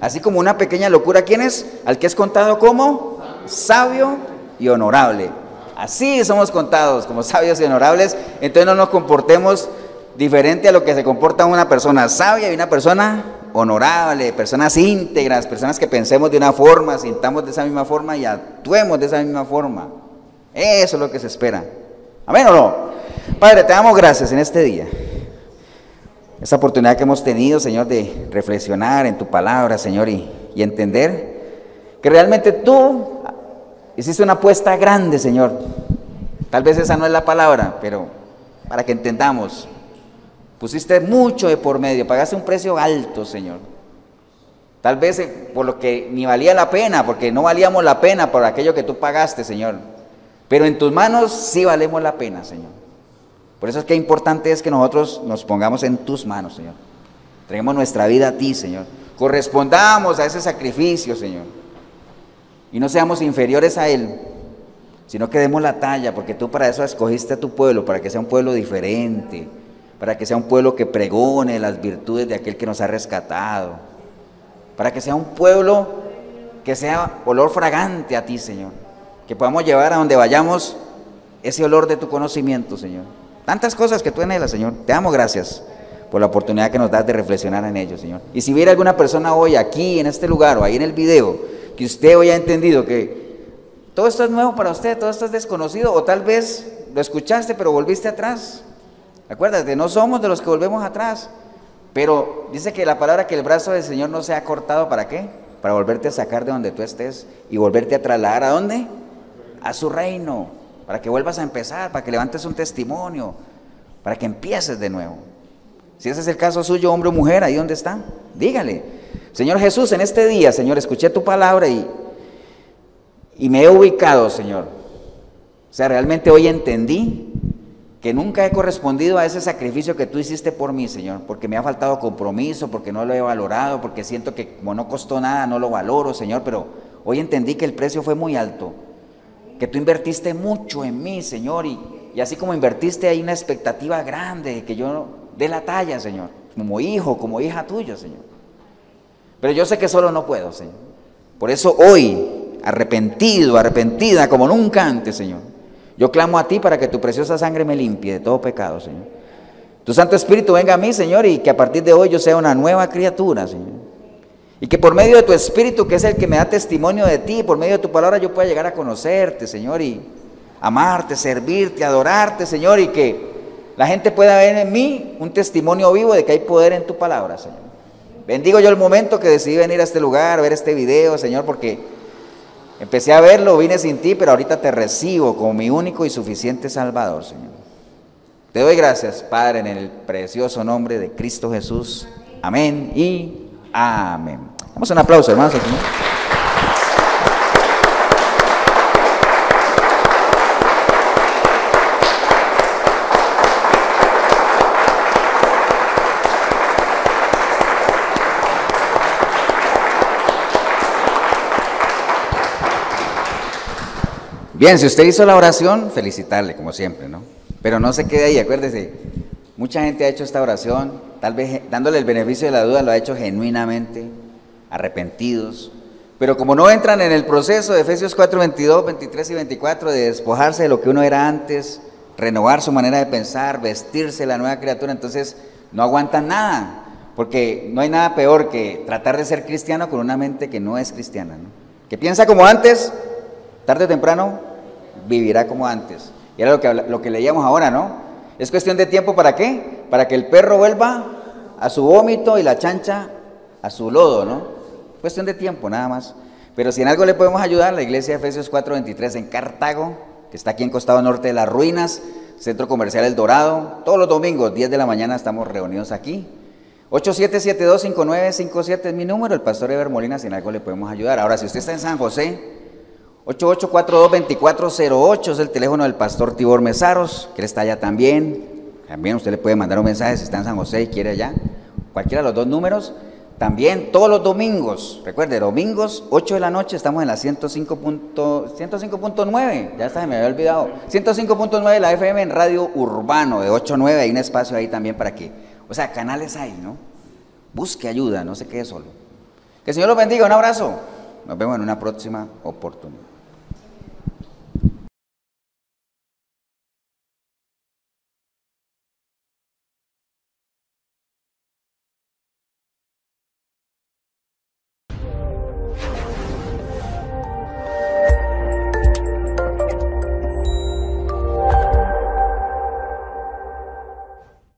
Así como una pequeña locura, ¿quién es? Al que es contado como sabio y honorable. Así somos contados como sabios y honorables, entonces no nos comportemos diferente a lo que se comporta una persona sabia y una persona honorable, personas íntegras, personas que pensemos de una forma, sintamos de esa misma forma y actuemos de esa misma forma. Eso es lo que se espera. Amén o no. Padre, te damos gracias en este día. Esta oportunidad que hemos tenido, Señor, de reflexionar en tu palabra, Señor, y, y entender que realmente tú hiciste una apuesta grande, Señor. Tal vez esa no es la palabra, pero para que entendamos, pusiste mucho de por medio, pagaste un precio alto, Señor. Tal vez eh, por lo que ni valía la pena, porque no valíamos la pena por aquello que tú pagaste, Señor. Pero en tus manos sí valemos la pena, Señor. Por eso es que importante es que nosotros nos pongamos en tus manos, Señor. Traigamos nuestra vida a ti, Señor. Correspondamos a ese sacrificio, Señor. Y no seamos inferiores a Él, sino que demos la talla, porque tú para eso escogiste a tu pueblo, para que sea un pueblo diferente, para que sea un pueblo que pregone las virtudes de aquel que nos ha rescatado, para que sea un pueblo que sea olor fragante a ti, Señor que podamos llevar a donde vayamos ese olor de tu conocimiento, Señor. Tantas cosas que tú anhelas, Señor. Te damos gracias por la oportunidad que nos das de reflexionar en ello, Señor. Y si hubiera alguna persona hoy aquí en este lugar o ahí en el video que usted hoy ha entendido que todo esto es nuevo para usted, todo esto es desconocido o tal vez lo escuchaste pero volviste atrás. Acuérdate, no somos de los que volvemos atrás. Pero dice que la palabra que el brazo del Señor no se ha cortado, ¿para qué? Para volverte a sacar de donde tú estés y volverte a trasladar a dónde? a su reino, para que vuelvas a empezar, para que levantes un testimonio, para que empieces de nuevo. Si ese es el caso suyo, hombre o mujer, ahí donde está, dígale, Señor Jesús, en este día, Señor, escuché tu palabra y, y me he ubicado, Señor. O sea, realmente hoy entendí que nunca he correspondido a ese sacrificio que tú hiciste por mí, Señor, porque me ha faltado compromiso, porque no lo he valorado, porque siento que como no costó nada, no lo valoro, Señor, pero hoy entendí que el precio fue muy alto que tú invertiste mucho en mí, Señor, y, así como invertiste hay una expectativa grande que yo dé la talla, Señor, como hijo, como hija tuya, Señor. Pero yo sé que solo no puedo, Señor. Por eso hoy, arrepentido, arrepentida como nunca antes, Señor, yo clamo a ti para que tu preciosa sangre me limpie de todo pecado, Señor. Tu Santo Espíritu venga a mí, Señor, y que a partir de hoy yo sea una nueva criatura, Señor. Y que por medio de tu Espíritu, que es el que me da testimonio de ti, por medio de tu palabra yo pueda llegar a conocerte, Señor, y amarte, servirte, adorarte, Señor, y que la gente pueda ver en mí un testimonio vivo de que hay poder en tu palabra, Señor. Bendigo yo el momento que decidí venir a este lugar, ver este video, Señor, porque empecé a verlo, vine sin ti, pero ahorita te recibo como mi único y suficiente Salvador, Señor. Te doy gracias, Padre, en el precioso nombre de Cristo Jesús. Amén y Amén. Damos un aplauso, hermanos. Bien, si usted hizo la oración, felicitarle, como siempre, ¿no? Pero no se quede ahí, acuérdese, mucha gente ha hecho esta oración, tal vez dándole el beneficio de la duda, lo ha hecho genuinamente, arrepentidos. Pero como no entran en el proceso de Efesios 4, 22, 23 y 24 de despojarse de lo que uno era antes, renovar su manera de pensar, vestirse la nueva criatura, entonces no aguantan nada. Porque no hay nada peor que tratar de ser cristiano con una mente que no es cristiana. Que piensa como antes, tarde o temprano vivirá como antes. Y era lo que, lo que leíamos ahora, ¿no? Es cuestión de tiempo para qué? Para que el perro vuelva a su vómito y la chancha a su lodo, ¿no? Cuestión de tiempo nada más. Pero si en algo le podemos ayudar, la iglesia de Efesios 4:23 en Cartago, que está aquí en costado norte de las ruinas, Centro Comercial El Dorado. Todos los domingos, 10 de la mañana, estamos reunidos aquí. 87725957 es mi número, el pastor Eber Molina, si en algo le podemos ayudar. Ahora, si usted está en San José, 8842-2408 es el teléfono del pastor Tibor Mesaros, que él está allá también. También usted le puede mandar un mensaje si está en San José y quiere allá. Cualquiera de los dos números. También todos los domingos, recuerde, domingos, 8 de la noche, estamos en la 105.9, 105.9, ya está, se me había olvidado. 105.9 de la FM en Radio Urbano, de 8 a 9, hay un espacio ahí también para que, o sea, canales hay, ¿no? Busque ayuda, no se quede solo. Que el Señor los bendiga, un abrazo. Nos vemos en una próxima oportunidad.